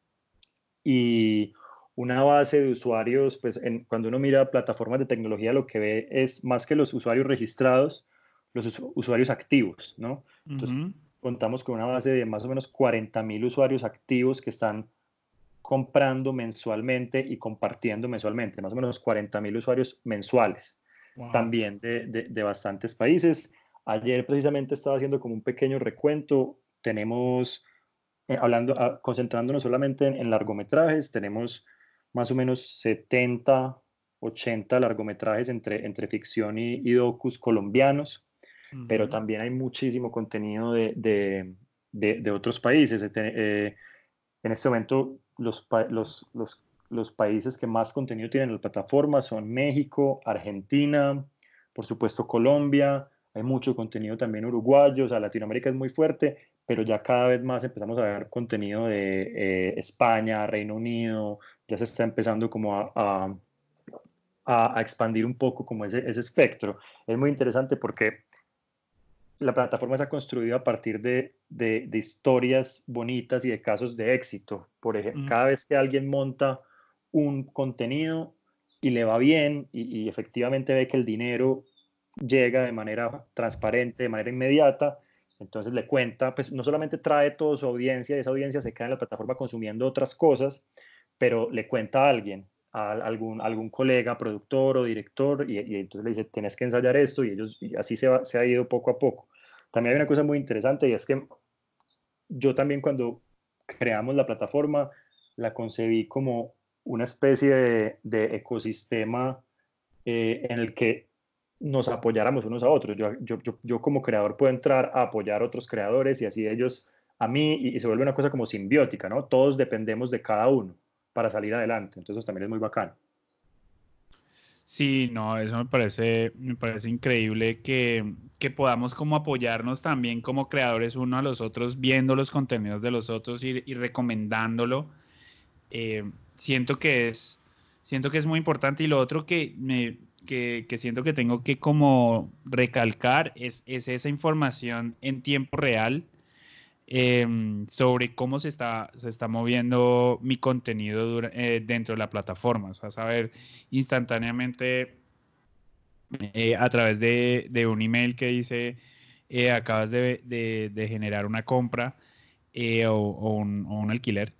y una base de usuarios, pues en, cuando uno mira plataformas de tecnología lo que ve es más que los usuarios registrados, los usuarios activos, ¿no? Entonces contamos con una base de más o menos 40 mil usuarios activos que están comprando mensualmente y compartiendo mensualmente, más o menos 40 mil usuarios mensuales, también de, de, de bastantes países. Ayer precisamente estaba haciendo como un pequeño recuento, tenemos eh, hablando, ah, concentrándonos solamente en, largometrajes, tenemos más o menos 70, 80 largometrajes entre, entre ficción y, docus colombianos, pero también hay muchísimo contenido de, de, de, otros países. Este, eh, en este momento, los, los, los, los, países que más contenido tienen en la plataforma son México, Argentina, por supuesto Colombia, hay mucho contenido también uruguayo, o sea, Latinoamérica es muy fuerte, pero ya cada vez más empezamos a ver contenido de eh, España, Reino Unido, ya se está empezando como a, a, expandir un poco como ese, ese, espectro. Es muy interesante porque la plataforma se ha construido a partir de, de, historias bonitas y de casos de éxito. Por ejemplo, cada vez que alguien monta un contenido y le va bien y, y efectivamente ve que el dinero llega de manera transparente, de manera inmediata, entonces le cuenta, pues no solamente trae toda su audiencia, y esa audiencia se queda en la plataforma consumiendo otras cosas, pero le cuenta a alguien, a algún, algún colega, productor o director, y, entonces le dice, tienes que ensayar esto, y ellos, y así se, se ha ido poco a poco. También hay una cosa muy interesante, y es que yo también cuando creamos la plataforma, la concebí como una especie de, ecosistema eh, en el que nos apoyáramos unos a otros. Yo, yo, yo, como creador puedo entrar a apoyar a otros creadores y así ellos a mí y, se vuelve una cosa como simbiótica, ¿no? Todos dependemos de cada uno para salir adelante. Entonces eso también es muy bacano. Sí, no, eso me parece, me parece increíble que, que, podamos como apoyarnos también como creadores uno a los otros, viendo los contenidos de los otros y, y recomendándolo. Eh, siento que es, siento que es muy importante y lo otro que me, que, siento que tengo que como recalcar es, esa información en tiempo real em, sobre cómo se está, se está moviendo mi contenido eh, dentro de la plataforma. O sea, saber instantáneamente eh, a través de, un email que dice, eh, acabas de, generar una compra, o, un, alquiler.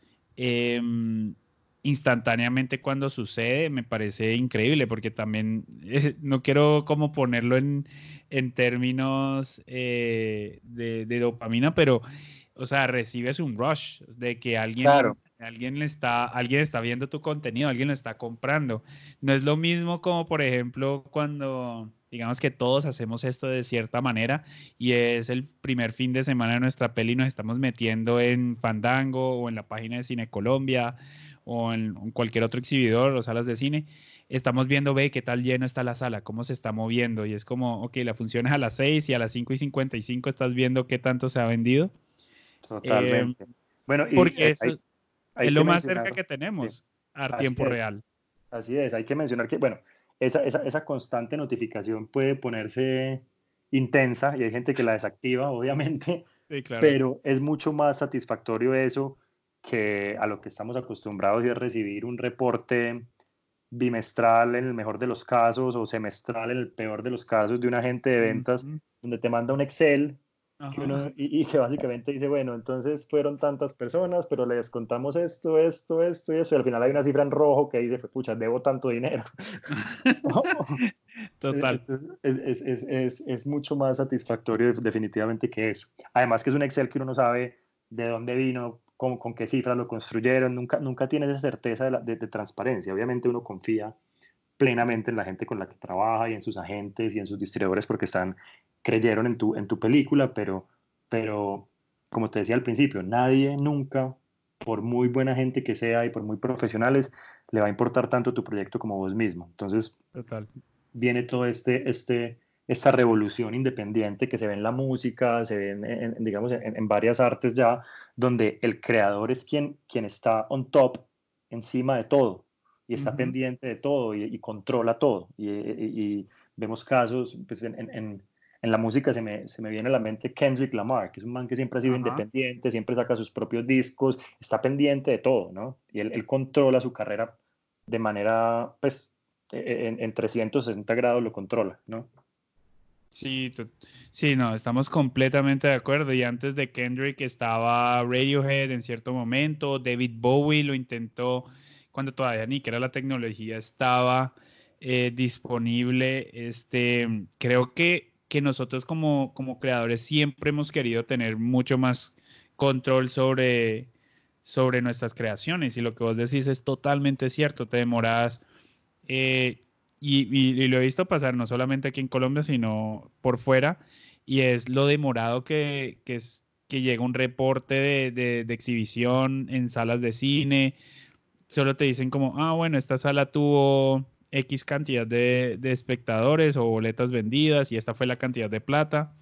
Instantáneamente cuando sucede me parece increíble porque también eh, no quiero como ponerlo en, términos de, de, dopamina, pero o sea, recibes un rush de que alguien, alguien, le está, alguien está viendo tu contenido, alguien lo está comprando. No es lo mismo como, por ejemplo, cuando digamos que todos hacemos esto de cierta manera y es el primer fin de semana de nuestra peli y nos estamos metiendo en Fandango o en la página de Cine Colombia o en, cualquier otro exhibidor o salas de cine, estamos viendo, ve qué tal lleno está la sala, cómo se está moviendo y es como, ok, la función es a las 6 y a las 5 y 55 estás viendo qué tanto se ha vendido. Totalmente. Eh, bueno, y porque es lo más cerca que tenemos a tiempo real. Así es, hay que mencionar que, bueno, esa, esa, esa, constante notificación puede ponerse intensa y hay gente que la desactiva, obviamente, pero es mucho más satisfactorio eso que a lo que estamos acostumbrados y es recibir un reporte bimestral en el mejor de los casos o semestral en el peor de los casos de un agente de ventas donde te manda un Excel y, que básicamente dice, bueno, entonces fueron tantas personas, pero les contamos esto, esto, esto y eso, y al final hay una cifra en rojo que dice, pucha, debo tanto dinero. Total. Es, es, es, es, mucho más satisfactorio definitivamente que eso. Además que es un Excel que uno no sabe de dónde vino, con, con qué cifras lo construyeron, nunca, nunca tiene esa certeza de, de transparencia. Obviamente uno confía plenamente en la gente con la que trabaja y en sus agentes y en sus distribuidores porque están creyeron en tu, en tu película, pero, pero como te decía al principio, nadie nunca, por muy buena gente que sea y por muy profesionales, le va a importar tanto tu proyecto como vos mismo. Entonces, viene todo este, este, esta revolución independiente que se ve en la música, se ve en, digamos, en, varias artes ya, donde el creador es quien, quien está on top, encima de todo, y está pendiente de todo y, controla todo. Y, y, vemos casos pues, en, en la música se me, se me viene a la mente Kendrick Lamar, que es un man que siempre ha sido independiente, siempre saca sus propios discos, está pendiente de todo, ¿no? Y él, él controla su carrera de manera, pues, e, e, en, en 360 grados lo controla, ¿no? Sí, sí, no, estamos completamente de acuerdo. Y antes de Kendrick estaba Radiohead en cierto momento, David Bowie lo intentó cuando todavía ni que era la tecnología estaba eh, disponible. Este, creo que que nosotros como, como creadores siempre hemos querido tener mucho más control sobre, sobre nuestras creaciones. Y lo que vos decís es totalmente cierto. Te demoras, eh, y, lo he visto pasar no solamente aquí en Colombia, sino por fuera, y es lo demorado que, es, que llega un reporte de, de exhibición en salas de cine. Solo te dicen como, ah, bueno, esta sala tuvo X cantidad de, espectadores o boletas vendidas y esta fue la cantidad de plata.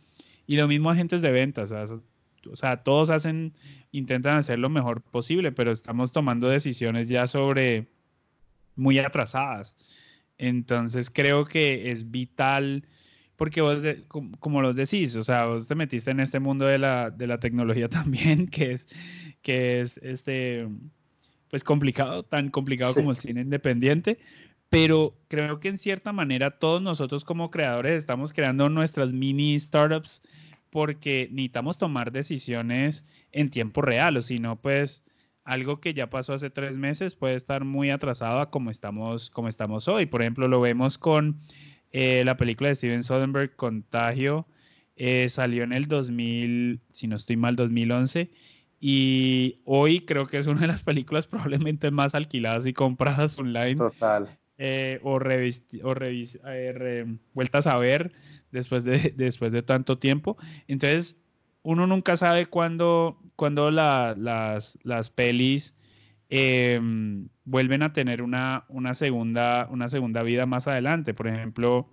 Y lo mismo agentes de ventas, o sea, todos hacen, intentan hacer lo mejor posible, pero estamos tomando decisiones ya sobre muy atrasadas. Entonces creo que es vital, porque vos, como, lo decís, o sea, vos te metiste en este mundo de la, de la tecnología también, que es, que es este, pues complicado, tan complicado como el cine independiente, pero creo que en cierta manera todos nosotros como creadores estamos creando nuestras mini startups porque necesitamos tomar decisiones en tiempo real, o si no, pues algo que ya pasó hace tres meses puede estar muy atrasado a como estamos, como estamos hoy. Por ejemplo, lo vemos con eh, la película de Steven Soderbergh, Contagio, eh, salió en el 2000, si no estoy mal, 2011. Y hoy creo que es una de las películas probablemente más alquiladas y compradas online. Total. Eh, o, o eh, vueltas a ver después de, después de tanto tiempo. Entonces, uno nunca sabe cuándo, cuando las, las pelis em, vuelven a tener una, una, segunda, una segunda vida más adelante. Por ejemplo,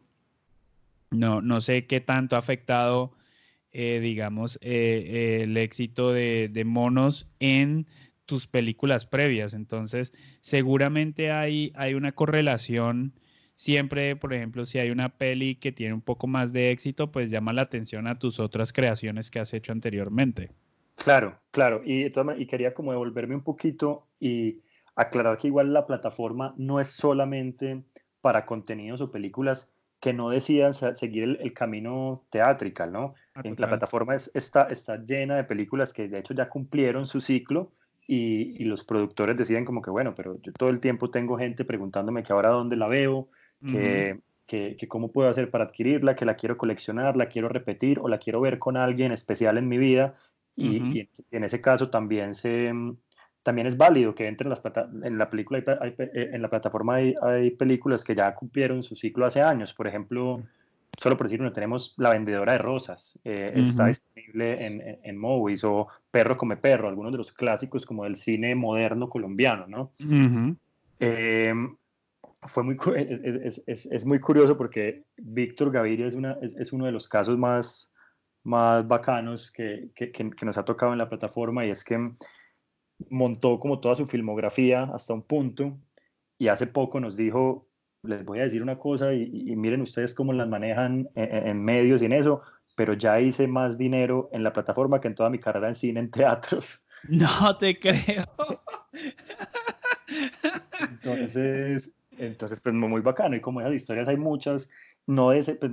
no, no sé qué tanto ha afectado, eh, digamos, el éxito de, de monos en tus películas previas. Entonces, seguramente hay, hay una correlación. Siempre, por ejemplo, si hay una peli que tiene un poco más de éxito, pues llama la atención a tus otras creaciones que has hecho anteriormente. Claro, claro. Y, y quería como devolverme un poquito y aclarar que igual la plataforma no es solamente para contenidos o películas que no decidan seguir el, camino teatrical, ¿no? Ah, la plataforma está, está llena de películas que de hecho ya cumplieron su ciclo y, los productores deciden como que, bueno, pero yo todo el tiempo tengo gente preguntándome que ahora dónde la veo, que, que, cómo puedo hacer para adquirirla, que la quiero coleccionar, la quiero repetir o la quiero ver con alguien especial en mi vida. Y, en ese caso también se, también es válido que entre en, las en la película eh, en la plataforma hay, hay, películas que ya cumplieron su ciclo hace años. Por ejemplo solo por decir uno tenemos La Vendedora de Rosas, eh, está disponible en, en, Movies, o Perro come Perro, algunos de los clásicos como del cine moderno colombiano, ¿no? Em, fue muy, es, es, es, muy curioso porque Víctor Gaviria es, una, es, uno de los casos más, más bacanos que, que, que, nos ha tocado en la plataforma y es que montó como toda su filmografía hasta un punto y hace poco nos dijo, les voy a decir una cosa y, miren ustedes cómo las manejan en, medios y en eso, pero ya hice más dinero en la plataforma que en toda mi carrera en cine, en teatros. No te creo. Entonces, entonces pues muy bacano. Y como esas historias hay muchas, no de ese, pues,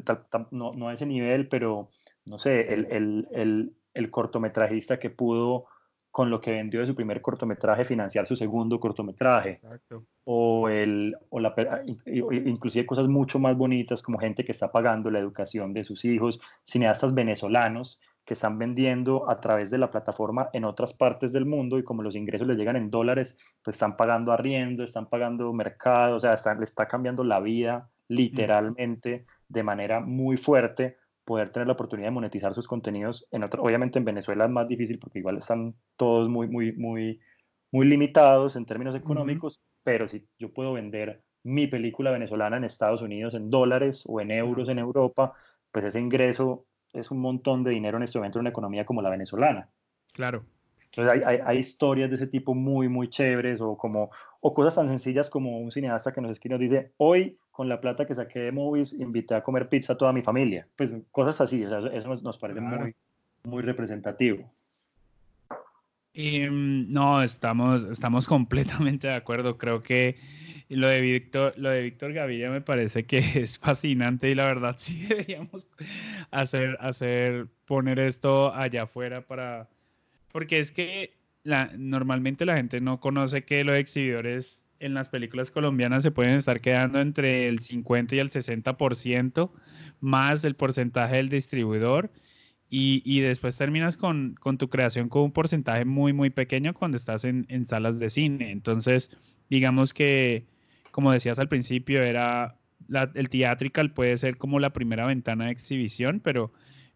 no, no ese nivel, pero no sé, el, el, el, el cortometrajista que pudo con lo que vendió de su primer cortometraje financiar su segundo cortometraje. O, el, o la, inclusive cosas mucho más bonitas como gente que está pagando la educación de sus hijos, cineastas venezolanos que están vendiendo a través de la plataforma en otras partes del mundo y como los ingresos les llegan en dólares, pues están pagando arriendo, están pagando mercado, o sea, le está cambiando la vida literalmente de manera muy fuerte poder tener la oportunidad de monetizar sus contenidos en otro, obviamente en Venezuela es más difícil porque igual están todos muy, muy, muy, muy limitados en términos económicos, pero si yo puedo vender mi película venezolana en Estados Unidos en dólares o en euros en Europa, pues ese ingreso es un montón de dinero en este momento en una economía como la venezolana. Claro. Entonces hay, hay, historias de ese tipo muy, muy chéveres o, como, o cosas tan sencillas como un cineasta que nos escribe y nos dice, hoy con la plata que saqué de Movies invité a comer pizza a toda mi familia. Pues cosas así, eso nos, parece muy, muy representativo. Mm, no, estamos, estamos completamente de acuerdo. Creo que lo de Víctor, lo de Víctor Gaviria me parece que es fascinante y la verdad sí deberíamos hacer, hacer, poner esto allá afuera para, porque es que la, normalmente la gente no conoce que los exhibidores en las películas colombianas se pueden estar quedando entre el 50 y el 60% más el porcentaje del distribuidor. Y, después terminas con, tu creación con un porcentaje muy, muy pequeño cuando estás en, en salas de cine. Entonces, digamos que, como decías al principio, era el theatrical puede ser como la primera ventana de exhibición, pero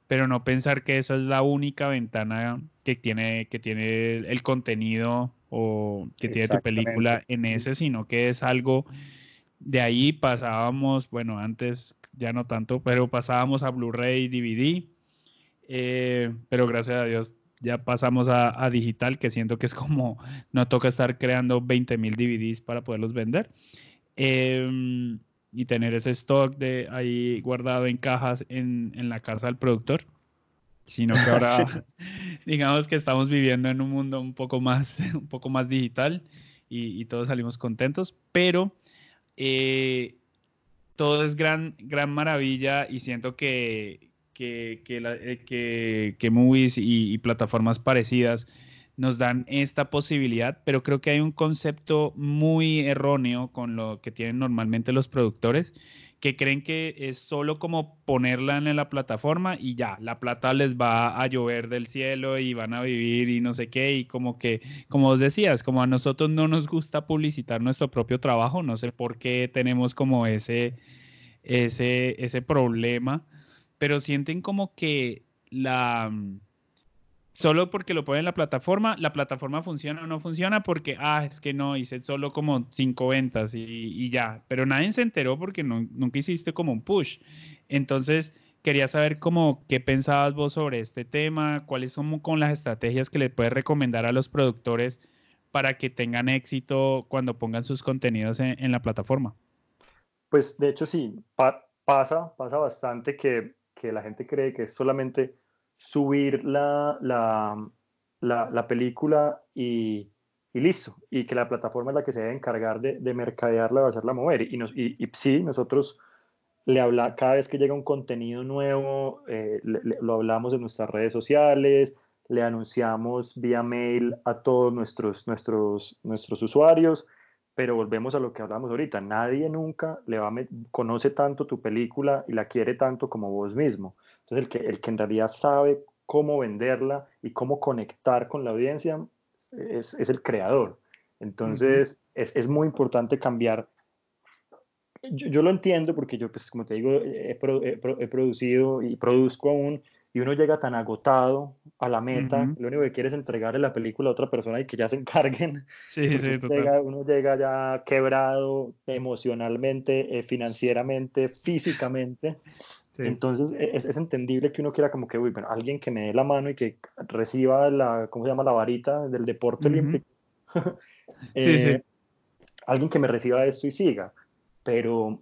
pero no pensar que esa es la única ventana que tiene, que tiene el contenido o que tiene tu película en ese, sino que es algo de ahí pasábamos, bueno, antes ya no tanto, pero pasábamos a Blu-ray, DVD, eh, pero gracias a Dios ya pasamos a, digital, que siento que es como, no toca estar creando 20 mil DVDs para poderlos vender. Em, y tener ese stock de ahí guardado en cajas en, en la casa del productor, sino que ahora digamos que estamos viviendo en un mundo un poco más, un poco más digital y, y todos salimos contentos, pero eh, todo es gran, gran maravilla y siento que, que, que, la, eh, que, que movies y, y plataformas parecidas nos dan esta posibilidad, pero creo que hay un concepto muy erróneo con lo que tienen normalmente los productores, que creen que es solo como ponerla en la plataforma y ya, la plata les va a llover del cielo y van a vivir y no sé qué, y como que, como vos decías, como a nosotros no nos gusta publicitar nuestro propio trabajo, no sé por qué tenemos como ese, ese, ese problema, pero sienten como que la solo porque lo ponen en la plataforma, la plataforma funciona o no funciona porque, ah, es que no, hice solo como cinco ventas y, ya, pero nadie se enteró porque nunca hiciste como un push. Entonces, quería saber cómo, qué pensabas vos sobre este tema, cuáles son con las estrategias que le puedes recomendar a los productores para que tengan éxito cuando pongan sus contenidos en, la plataforma. Pues de hecho sí, pasa, pasa bastante que, que la gente cree que es solamente subir la, la, la, película y, y, listo, y que la plataforma es la que se debe encargar de, de mercadearla, de hacerla mover. Y, nos, y, sí, nosotros le habla, cada vez que llega un contenido nuevo, eh, lo hablamos en nuestras redes sociales, le anunciamos vía mail a todos nuestros, nuestros, nuestros usuarios, pero volvemos a lo que hablamos ahorita, nadie nunca le va conoce tanto tu película y la quiere tanto como vos mismo. Entonces el que, el que en realidad sabe cómo venderla y cómo conectar con la audiencia es, es el creador. Entonces es, es, muy importante cambiar. Yo, lo entiendo porque yo, pues como te digo, he, he producido y produzco aún y uno llega tan agotado a la meta, lo único que quiere es entregarle la película a otra persona y que ya se encarguen. Sí, sí, uno llega ya quebrado emocionalmente, eh, financieramente, físicamente. Entonces e, es, es, entendible que uno quiera como que, uy, bueno, alguien que me dé la mano y que reciba la, ¿cómo se llama? La varita del deporte olímpico. sí, sí. Eh, alguien que me reciba esto y siga. Pero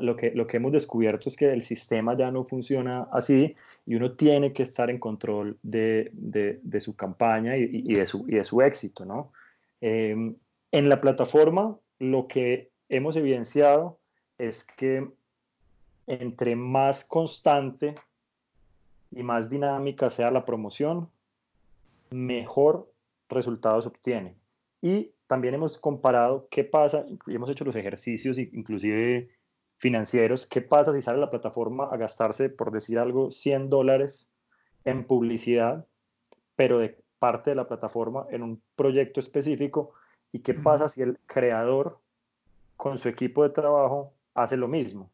lo, que, lo que hemos descubierto es que el sistema ya no funciona así y uno tiene que estar en control de, de, su campaña y, y, de su, y de su éxito. ¿no? Em, en la plataforma lo que hemos evidenciado es que entre más constante y más dinámica sea la promoción, mejor resultados obtiene. Y también hemos comparado qué pasa, y hemos hecho los ejercicios inclusive financieros, qué pasa si sale la plataforma a gastarse, por decir algo, 100 dólares en publicidad, pero de parte de la plataforma en un proyecto específico, y qué pasa si el creador con su equipo de trabajo hace lo mismo.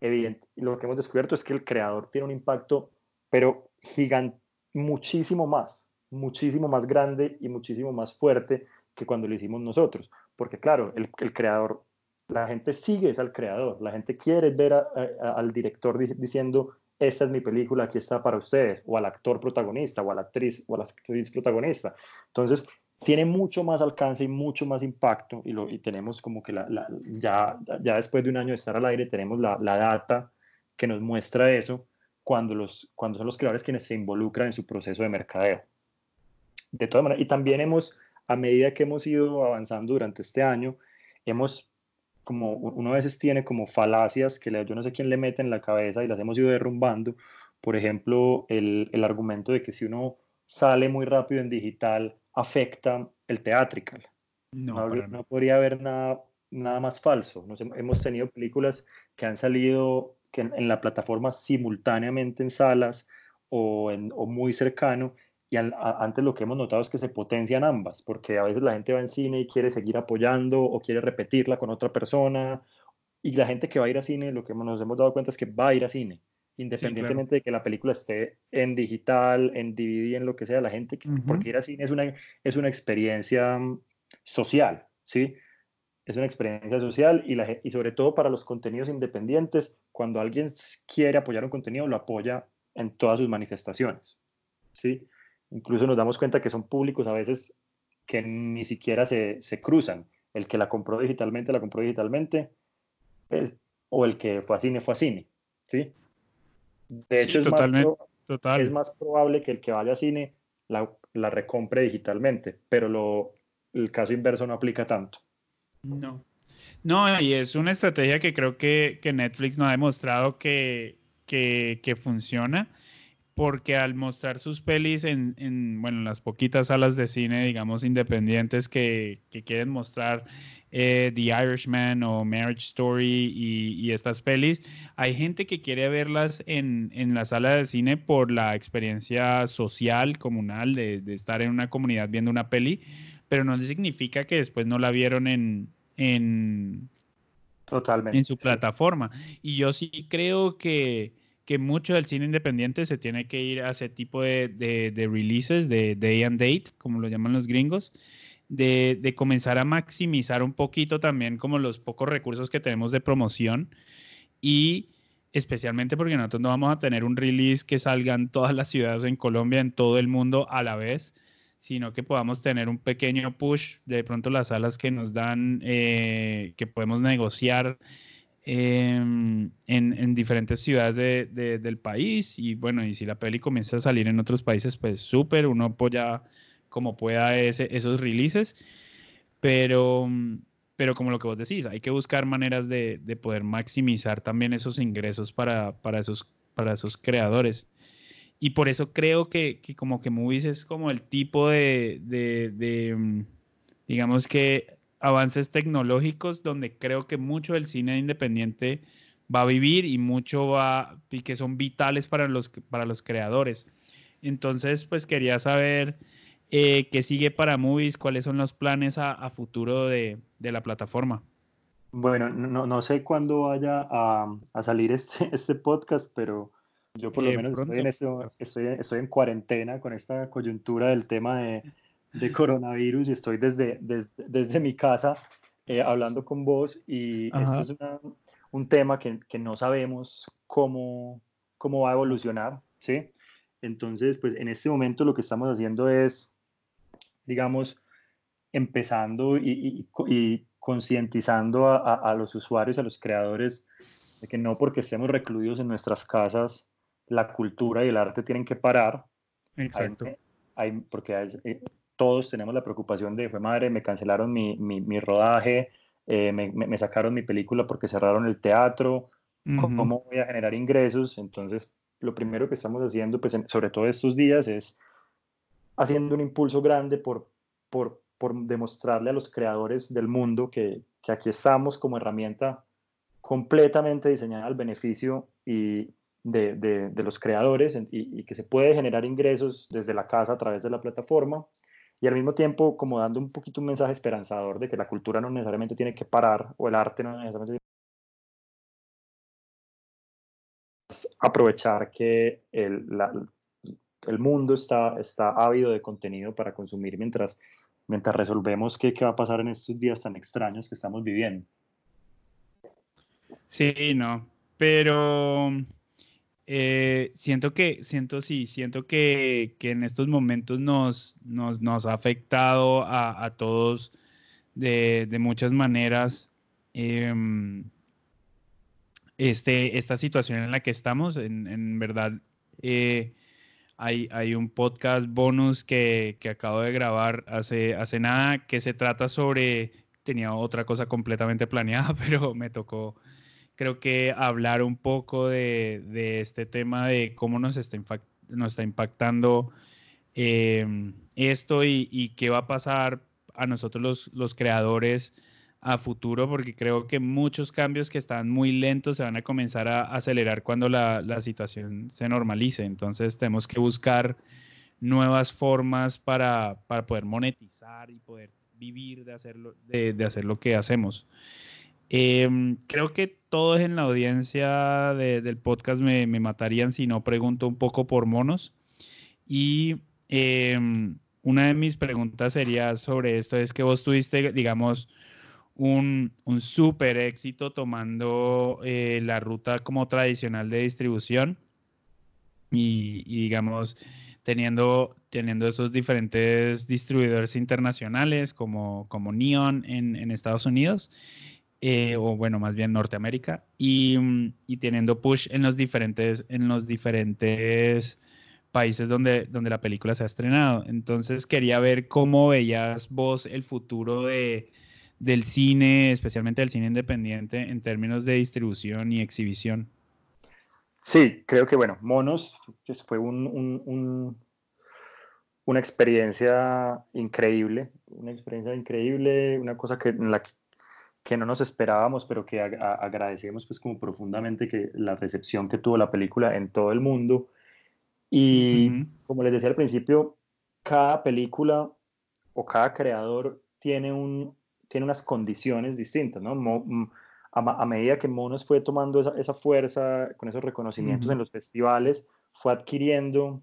Evidente, lo que hemos descubierto es que el creador tiene un impacto, pero gigante, muchísimo más, muchísimo más grande y muchísimo más fuerte que cuando lo hicimos nosotros. Porque claro, el, el creador, la gente sigue es al creador, la gente quiere ver al director diciendo, esta es mi película, aquí está para ustedes, o al actor protagonista, o a la actriz, o a la actriz protagonista. Entonces, tiene mucho más alcance y mucho más impacto, y, lo, y tenemos como que la, ya, ya después de un año de estar al aire, tenemos la, la data que nos muestra eso cuando, los, cuando son los creadores quienes se involucran en su proceso de mercadeo. De todas maneras, y también hemos a medida que hemos ido avanzando durante este año, hemos, como uno a veces tiene como falacias que yo no sé quién le mete en la cabeza y las hemos ido derrumbando. Por ejemplo, el, el argumento de que si uno sale muy rápido en digital, afecta el teatrical. No, no, podría haber nada, nada más falso. Nos, hemos tenido películas que han salido que en, la plataforma simultáneamente en salas o, en, o muy cercano y antes lo que hemos notado es que se potencian ambas, porque a veces la gente va en cine y quiere seguir apoyando o quiere repetirla con otra persona, y la gente que va a ir a cine, lo que nos hemos dado cuenta es que va a ir a cine, independientemente de que la película esté en digital, en DVD, en lo que sea, la gente, porque ir a cine es una, es una experiencia mm, social, ¿sí? Es una experiencia social y, la, y sobre todo para los contenidos independientes, cuando alguien quiere apoyar un contenido, lo apoya en todas sus manifestaciones, ¿sí? Incluso nos damos cuenta que son públicos a veces que ni siquiera se, se cruzan. El que la compró digitalmente, la compró digitalmente, pues, o el que fue a cine, fue a cine. ¿sí? De hecho, es, más es más probable que el que vaya a cine la, la recompre digitalmente, pero lo, el caso inverso no aplica tanto. No. No, y es una estrategia que creo que, que Netflix nos ha demostrado que, que, que funciona porque al mostrar sus pelis en, en, bueno, las poquitas salas de cine, digamos, independientes que, que quieren mostrar eh, The Irishman o Marriage Story y, y, estas pelis, hay gente que quiere verlas en, en, la sala de cine por la experiencia social, comunal, de, de, estar en una comunidad viendo una peli, pero no significa que después no la vieron en... en Totalmente. En su plataforma. Y yo sí creo que que mucho del cine independiente se tiene que ir a ese tipo de, de, releases, de day and date, como lo llaman los gringos, de, de, comenzar a maximizar un poquito también como los pocos recursos que tenemos de promoción y especialmente porque nosotros no vamos a tener un release que salga en todas las ciudades en Colombia, en todo el mundo a la vez, sino que podamos tener un pequeño push de pronto las salas que nos dan, eh, que podemos negociar Em, en, en, diferentes ciudades de, del país. Y bueno, y si la peli comienza a salir en otros países, pues súper, uno apoya como pueda esos releases, pero, pero como lo que vos decís, hay que buscar maneras de, poder maximizar también esos ingresos para, esos, para esos creadores. Y por eso creo que, como que Movies es como el tipo de, de, digamos que, avances tecnológicos donde creo que mucho del cine independiente va a vivir y mucho va, y que son vitales para los, para los creadores. Entonces, pues quería saber eh, qué sigue para Movies, cuáles son los planes a, futuro de, la plataforma. Bueno, no, no sé cuándo vaya a, salir este, este podcast, pero yo por lo eh, menos estoy en, este, estoy, estoy en cuarentena con esta coyuntura del tema de, de coronavirus y estoy desde, desde, mi casa eh, hablando con vos y esto es un tema que, que, no sabemos cómo, cómo va a evolucionar, ¿sí? Entonces, pues en este momento lo que estamos haciendo es, digamos, empezando y, y, concientizando a, a, los usuarios, a los creadores, de que no porque estemos recluidos en nuestras casas, la cultura y el arte tienen que parar. Exacto. Hay, porque eh, todos tenemos la preocupación de, fue madre, me cancelaron mi, mi, rodaje, eh, me, me, sacaron mi película porque cerraron el teatro, ¿cómo voy a generar ingresos? Entonces, lo primero que estamos haciendo, pues, sobre todo estos días, es haciendo un impulso grande por, por, por demostrarle a los creadores del mundo que, que aquí estamos como herramienta completamente diseñada al beneficio y de, de, los creadores y, que se puede generar ingresos desde la casa a través de la plataforma y al mismo tiempo como dando un poquito un mensaje esperanzador de que la cultura no necesariamente tiene que parar o el arte no necesariamente tiene que aprovechar que el, el mundo está, está ávido de contenido para consumir mientras, mientras resolvemos qué, qué va a pasar en estos días tan extraños que estamos viviendo. Sí, no, pero eh, siento que, siento sí, siento que, en estos momentos nos, nos, ha afectado a, todos de, muchas maneras em, este, esta situación en la que estamos. En, verdad, eh, hay, un podcast bonus que, que, acabo de grabar hace, hace nada que se trata sobre, tenía otra cosa completamente planeada, pero me tocó creo que hablar un poco de, este tema de cómo nos está, nos está impactando em, esto y, qué va a pasar a nosotros los, creadores a futuro, porque creo que muchos cambios que están muy lentos se van a comenzar a acelerar cuando la, situación se normalice. Entonces tenemos que buscar nuevas formas para, poder monetizar y poder vivir de, hacerlo, de hacer lo que hacemos. Em, creo que todos en la audiencia del podcast me, matarían si no pregunto un poco por monos. Y em, una de mis preguntas sería sobre esto, es que vos tuviste, digamos, un, un súper éxito tomando eh, la ruta como tradicional de distribución y, digamos, teniendo, teniendo esos diferentes distribuidores internacionales como, como Neon en, Estados Unidos eh, o bueno, más bien Norteamérica, y, y, teniendo push en los diferentes, en los diferentes países donde, donde la película se ha estrenado. Entonces quería ver cómo veías vos el futuro de, del cine, especialmente del cine independiente, en términos de distribución y exhibición. Sí, creo que bueno, Monos pues, fue un, un, una experiencia increíble, una experiencia increíble, una cosa que, en la que que no nos esperábamos, pero que agradecemos pues como profundamente que la recepción que tuvo la película en todo el mundo. Y como les decía al principio, cada película o cada creador tiene, un, tiene unas condiciones distintas, ¿no? Mm, a, medida que Monos fue tomando esa, fuerza, con esos reconocimientos en los festivales, fue adquiriendo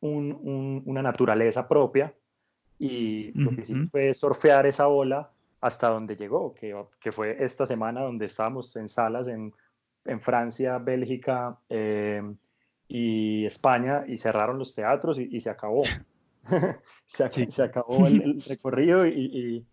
una naturaleza propia y lo que sí fue surfear esa ola hasta donde llegó, que, que, fue esta semana donde estábamos en salas en, en Francia, Bélgica eh, y España y cerraron los teatros y, se acabó. se, se, acabó el, recorrido y, y,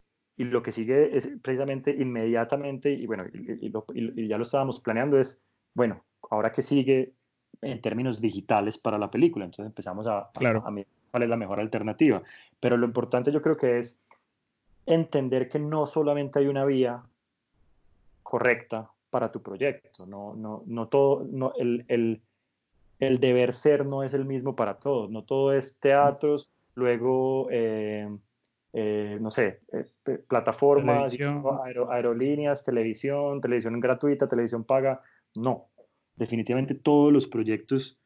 lo que sigue es precisamente inmediatamente, y bueno, y, ya lo estábamos planeando, es, bueno, ahora que sigue en términos digitales para la película, entonces empezamos a, claro. a, a, cuál es la mejor alternativa. Pero lo importante yo creo que es entender que no solamente hay una vía correcta para tu proyecto, no, no, no todo, no, el, el, el, deber ser no es el mismo para todos, no todo es teatros, luego, eh, eh, no sé, eh, plataformas, aerolíneas, televisión, televisión gratuita, televisión paga, no, definitivamente todos los proyectos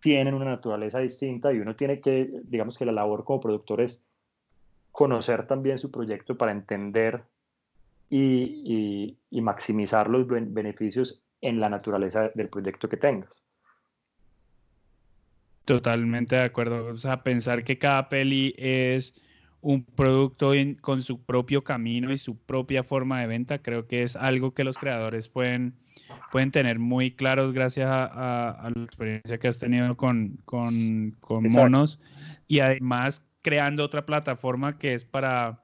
tienen una naturaleza distinta y uno tiene que, digamos que la labor como productor es conocer también su proyecto para entender y, maximizar los beneficios en la naturaleza del proyecto que tengas. Totalmente de acuerdo. O sea, pensar que cada peli es un producto con su propio camino y su propia forma de venta, creo que es algo que los creadores pueden pueden tener muy claros gracias a, la experiencia que has tenido con, con, con monos y además creando otra plataforma que es para,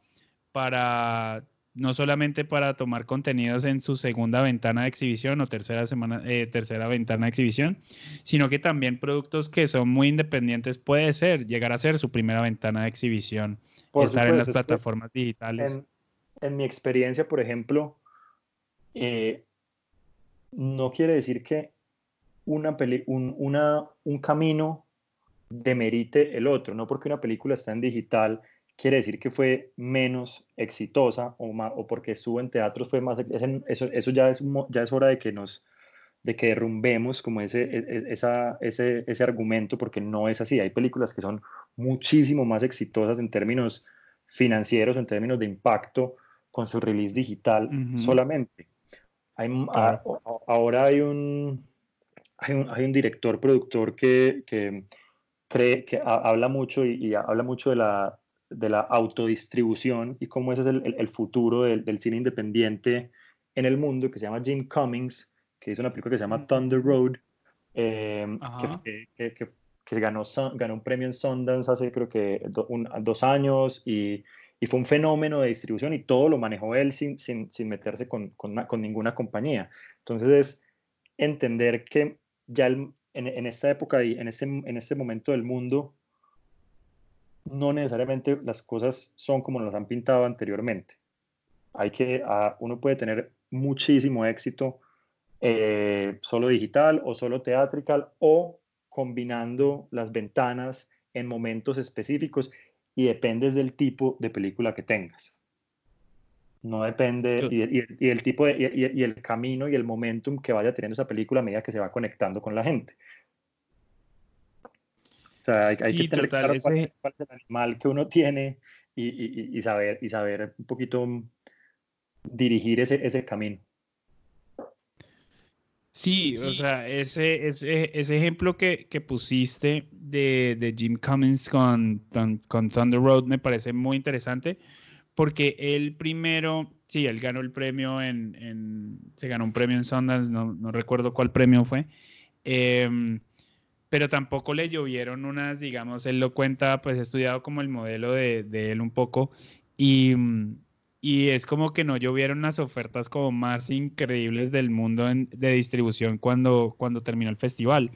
para no solamente para tomar contenidos en su segunda ventana de exhibición o tercera semana, eh, tercera ventana de exhibición, sino que también productos que son muy independientes puede ser llegar a ser su primera ventana de exhibición, estar en las plataformas digitales. En, en, mi experiencia, por ejemplo, eh, no quiere decir que una un, una, un camino demerite el otro, no porque una película está en digital quiere decir que fue menos exitosa o, o porque estuvo en teatros fue más eso, eso ya es ya es hora de que nos de que derrumbemos como ese, e, e, esa, ese, ese argumento porque no es así. Hay películas que son muchísimo más exitosas en términos financieros, en términos de impacto con su release digital solamente. Ahora hay un, hay un, hay un, director, productor que, que cree, que habla mucho y, habla mucho de la, de la autodistribución y cómo ese es el, el, futuro del, del, cine independiente en el mundo, que se llama Jim Cummings, que hizo una película que se llama Thunder Road, eh, que, que, que, ganó, ganó un premio en Sundance hace creo que dos años y y fue un fenómeno de distribución y todo lo manejó él sin, sin, sin meterse con, con, con, ninguna compañía. Entonces es entender que ya en, en, esta época y en este, en este momento del mundo, no necesariamente las cosas son como nos han pintado anteriormente. Hay que, uno puede tener muchísimo éxito eh, solo digital o solo teatrical o combinando las ventanas en momentos específicos y dependes del tipo de película que tengas. No depende, y, el tipo de, y, el camino y el momentum que vaya teniendo esa película a medida que se va conectando con la gente. O sea, hay, que tener claro cuál, es el animal que uno tiene y, saber, y saber un poquito dirigir ese, ese camino. Sí, o sea, ese, ese, ese ejemplo que, que pusiste de, de, Jim Cummings con, con Thunder Road me parece muy interesante porque él primero, sí, él ganó el premio en, en se ganó un premio en Sundance, no, no recuerdo cuál premio fue, em, pero tampoco le llovieron unas, digamos, él lo cuenta, pues he estudiado como el modelo de, de él un poco y y es como que no llovieron las ofertas como más increíbles del mundo de distribución cuando, cuando terminó el festival.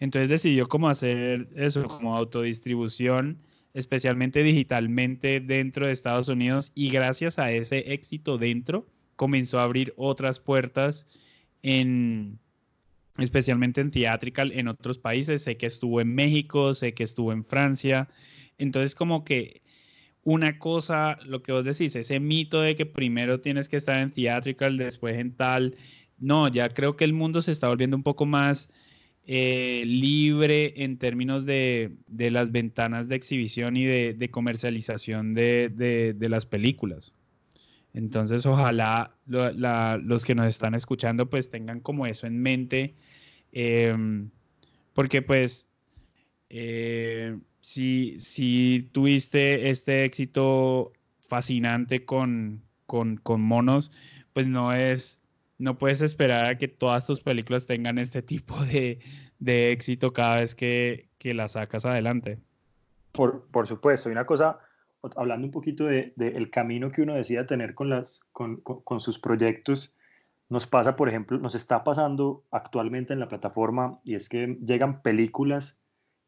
Entonces decidió como hacer eso, como autodistribución, especialmente digitalmente dentro de Estados Unidos y gracias a ese éxito dentro comenzó a abrir otras puertas en especialmente en theatrical en otros países. Sé que estuvo en México, sé que estuvo en Francia. Entonces como que una cosa, lo que vos decís, ese mito de que primero tienes que estar en theatrical, después en tal. No, ya creo que el mundo se está volviendo un poco más eh, libre en términos de, las ventanas de exhibición y de, comercialización de, las películas. Entonces, ojalá los que nos están escuchando pues tengan como eso en mente, em, porque pues eh, si, si tuviste este éxito fascinante con, con, con, monos, pues no es, no puedes esperar a que todas tus películas tengan este tipo de, de éxito cada vez que, que las sacas adelante. Por, por, supuesto, y una cosa, hablando un poquito del de, el camino que uno decida tener con, las, con, con sus proyectos, nos pasa, por ejemplo, nos está pasando actualmente en la plataforma y es que llegan películas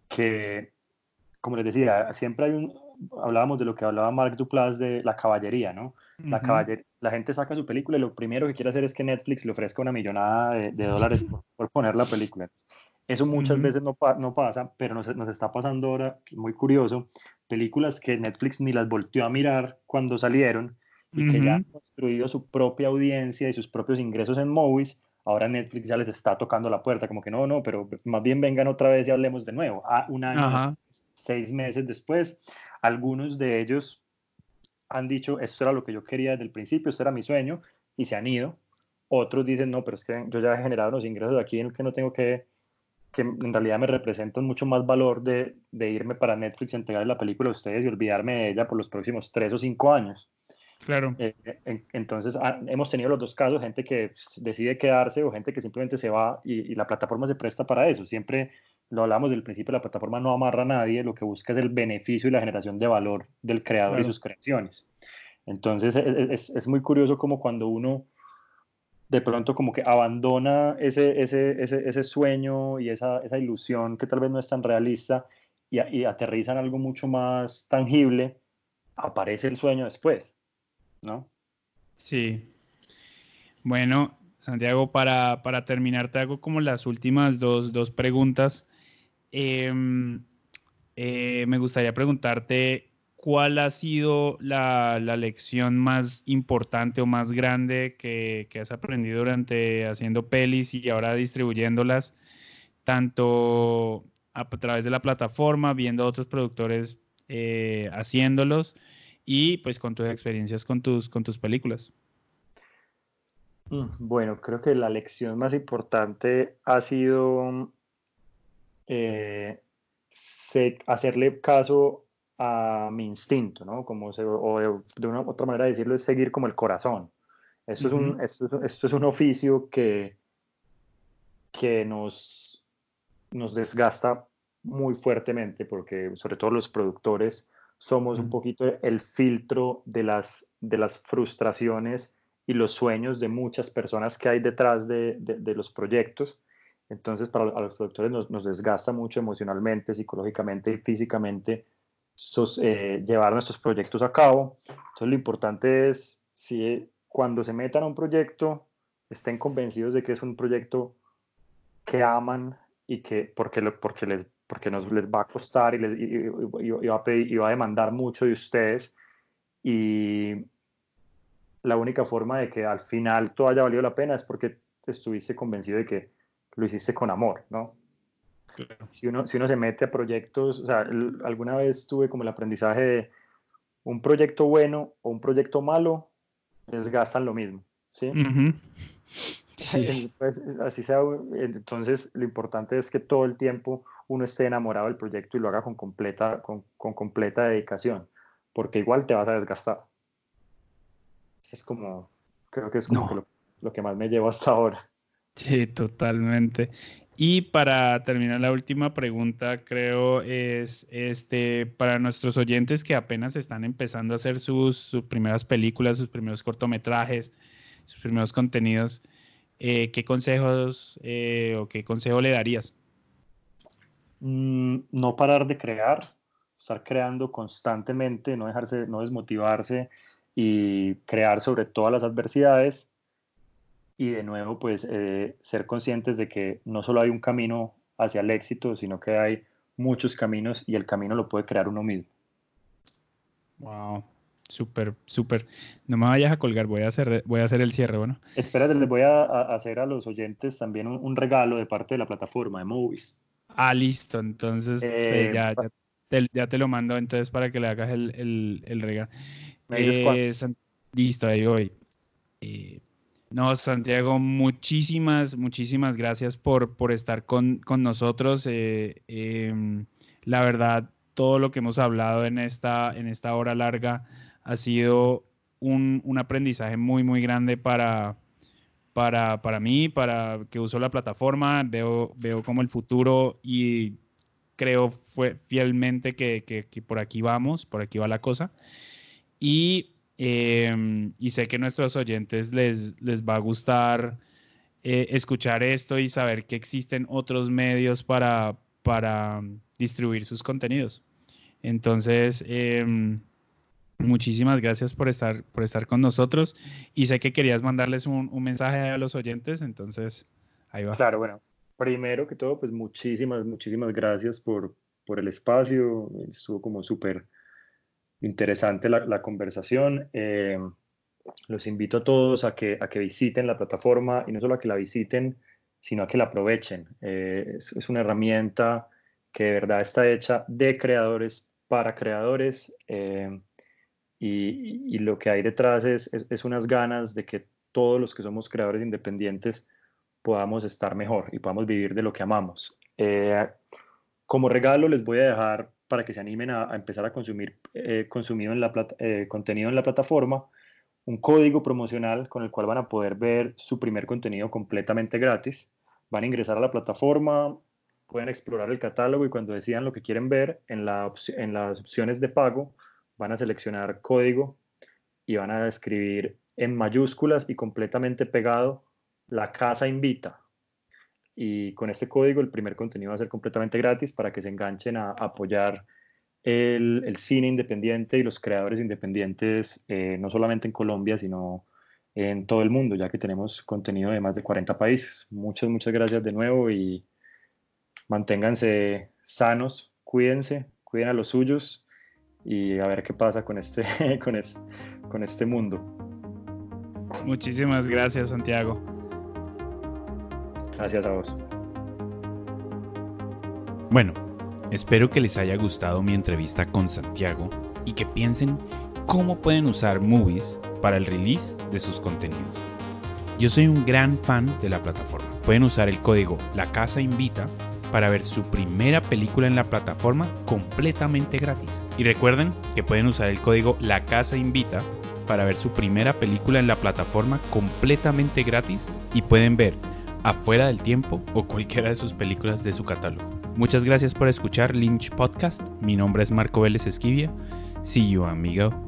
que como les decía, siempre hay un, hablábamos de lo que hablaba Mark Duplass de la caballería, ¿no? la, la gente saca su película y lo primero que quiere hacer es que Netflix le ofrezca una millonada de, dólares por, poner la película. Eso muchas veces no, no, pasa, pero nos, nos, está pasando ahora, muy curioso, películas que Netflix ni las volteó a mirar cuando salieron y que ya han construido su propia audiencia y sus propios ingresos en movies, ahora Netflix ya les está tocando la puerta, como que no, no, pero más bien vengan otra vez y hablemos de nuevo. Ah, un año, seis meses después, algunos de ellos han dicho, esto era lo que yo quería desde el principio, esto era mi sueño, y se han ido. Otros dicen, no, pero es que yo ya he generado los ingresos aquí en el que no tengo que, que en realidad me representan mucho más valor de, de irme para Netflix y entregar la película a ustedes y olvidarme de ella por los próximos tres o cinco años. Claro. Eh, entonces, ah, hemos tenido los dos casos, gente que decide quedarse o gente que simplemente se va y, y, la plataforma se presta para eso. Siempre lo hablamos del principio, la plataforma no amarra a nadie, lo que busca es el beneficio y la generación de valor del creador y sus creaciones. Entonces e, e, es, es, muy curioso como cuando uno de pronto como que abandona ese, ese, ese, ese sueño y esa, esa, ilusión que tal vez no es tan realista y, y aterriza en algo mucho más tangible, aparece el sueño después, ¿no? Sí. Bueno, Santiago, para, para terminar, te hago como las últimas dos, dos preguntas. Em, eh, me gustaría preguntarte cuál ha sido la, lección más importante o más grande que, has aprendido durante haciendo pelis y ahora distribuyéndolas, tanto a, través de la plataforma, viendo a otros productores eh, haciéndolos y pues con tus experiencias con tus, con tus películas. Mm, bueno, creo que la lección más importante ha sido eh, hacerle caso a mi instinto, ¿no? Como o de, una otra manera de decirlo es seguir como el corazón. Esto, es, un, esto, es un oficio que, que nos, nos desgasta muy fuertemente porque sobre todo los productores somos un poquito el filtro de las, de las frustraciones y los sueños de muchas personas que hay detrás de, de los proyectos entonces, para los productores nos, desgasta mucho emocionalmente, psicológicamente y físicamente eh, llevar nuestros proyectos a cabo. Entonces, lo importante es, si cuando se metan a un proyecto, estén convencidos de que es un proyecto que aman y que porque, porque, les, porque nos les va a costar y, les, y, va a y va a demandar mucho de ustedes. Y la única forma de que al final todo haya valido la pena es porque estuviste convencido de que lo hiciste con amor, ¿no? Si, uno, si uno se mete a proyectos, o sea, alguna vez tuve como el aprendizaje de un proyecto bueno o un proyecto malo, desgastan lo mismo, ¿sí? sí. Pues, así sea, entonces lo importante es que todo el tiempo uno esté enamorado del proyecto y lo haga con completa, con, con completa dedicación, porque igual te vas a desgastar. Es como, creo que es como lo, lo que más me llevo hasta ahora. Sí, totalmente. Y para terminar la última pregunta, creo es este para nuestros oyentes que apenas están empezando a hacer sus, primeras películas, sus primeros cortometrajes, sus primeros contenidos, eh, ¿qué consejos eh, o qué consejo le darías? Mm, no parar de crear, estar creando constantemente, no dejarse, no desmotivarse y crear sobre todas las adversidades y de nuevo pues eh, ser conscientes de que no solo hay un camino hacia el éxito, sino que hay muchos caminos y el camino lo puede crear uno mismo. Wow, súper, súper. No me vayas a colgar, voy a hacer, voy a hacer el cierre, bueno. Espérate, les voy a, hacer a los oyentes también un, regalo de parte de la plataforma de Movies. Ah, listo, entonces eh, ya, ya, te, lo mando entonces para que le hagas el, el, regalo. Eh, listo, ahí voy. No, Santiago, muchísimas, muchísimas gracias por, por estar con, nosotros. Eh, em, la verdad, todo lo que hemos hablado en esta, en esta hora larga ha sido un, aprendizaje muy, muy grande para, para, para, mí, para que uso la plataforma, veo, veo como el futuro y creo fue, fielmente que, que por aquí vamos, por aquí va la cosa. Y Em, y sé que a nuestros oyentes les, les va a gustar eh, escuchar esto y saber que existen otros medios para, para distribuir sus contenidos. Entonces, em, muchísimas gracias por estar, por estar con nosotros y sé que querías mandarles un, un mensaje a los oyentes, entonces ahí va. Claro, bueno, primero que todo, pues muchísimas, muchísimas gracias por, por el espacio, estuvo como súper interesante la, la conversación. Eh, los invito a todos a que, a que visiten la plataforma y no solo a que la visiten, sino a que la aprovechen. Eh, es, una herramienta que de verdad está hecha de creadores para creadores eh, y, lo que hay detrás es, es, unas ganas de que todos los que somos creadores independientes podamos estar mejor y podamos vivir de lo que amamos. Eh, como regalo les voy a dejar para que se animen a, empezar a consumir consumido en la contenido en la plataforma un código promocional con el cual van a poder ver su primer contenido completamente gratis. Van a ingresar a la plataforma, pueden explorar el catálogo y cuando decidan lo que quieren ver, en, la en las opciones de pago van a seleccionar código y van a escribir en mayúsculas y completamente pegado la casa invita. Y con este código el primer contenido va a ser completamente gratis para que se enganchen a apoyar el, cine independiente y los creadores independientes, eh, no solamente en Colombia, sino en todo el mundo, ya que tenemos contenido de más de 40 países. Muchas, muchas gracias de nuevo y manténganse sanos, cuídense, cuiden a los suyos y a ver qué pasa con este, con este, con este mundo. Muchísimas gracias, Santiago. Gracias a vos. Bueno, Espero que les haya gustado mi entrevista con Santiago y que piensen cómo pueden usar Movies para el release de sus contenidos. Yo soy un gran fan de la plataforma. Pueden usar el código La Casa Invita para ver su primera película en la plataforma completamente gratis. Y recuerden que pueden usar el código La Casa Invita para ver su primera película en la plataforma completamente gratis y pueden ver Afuera del Tiempo o cualquiera de sus películas de su catálogo. Muchas gracias por escuchar Lynch Podcast. Mi nombre es Marco Vélez Esquivia. See you, amigo.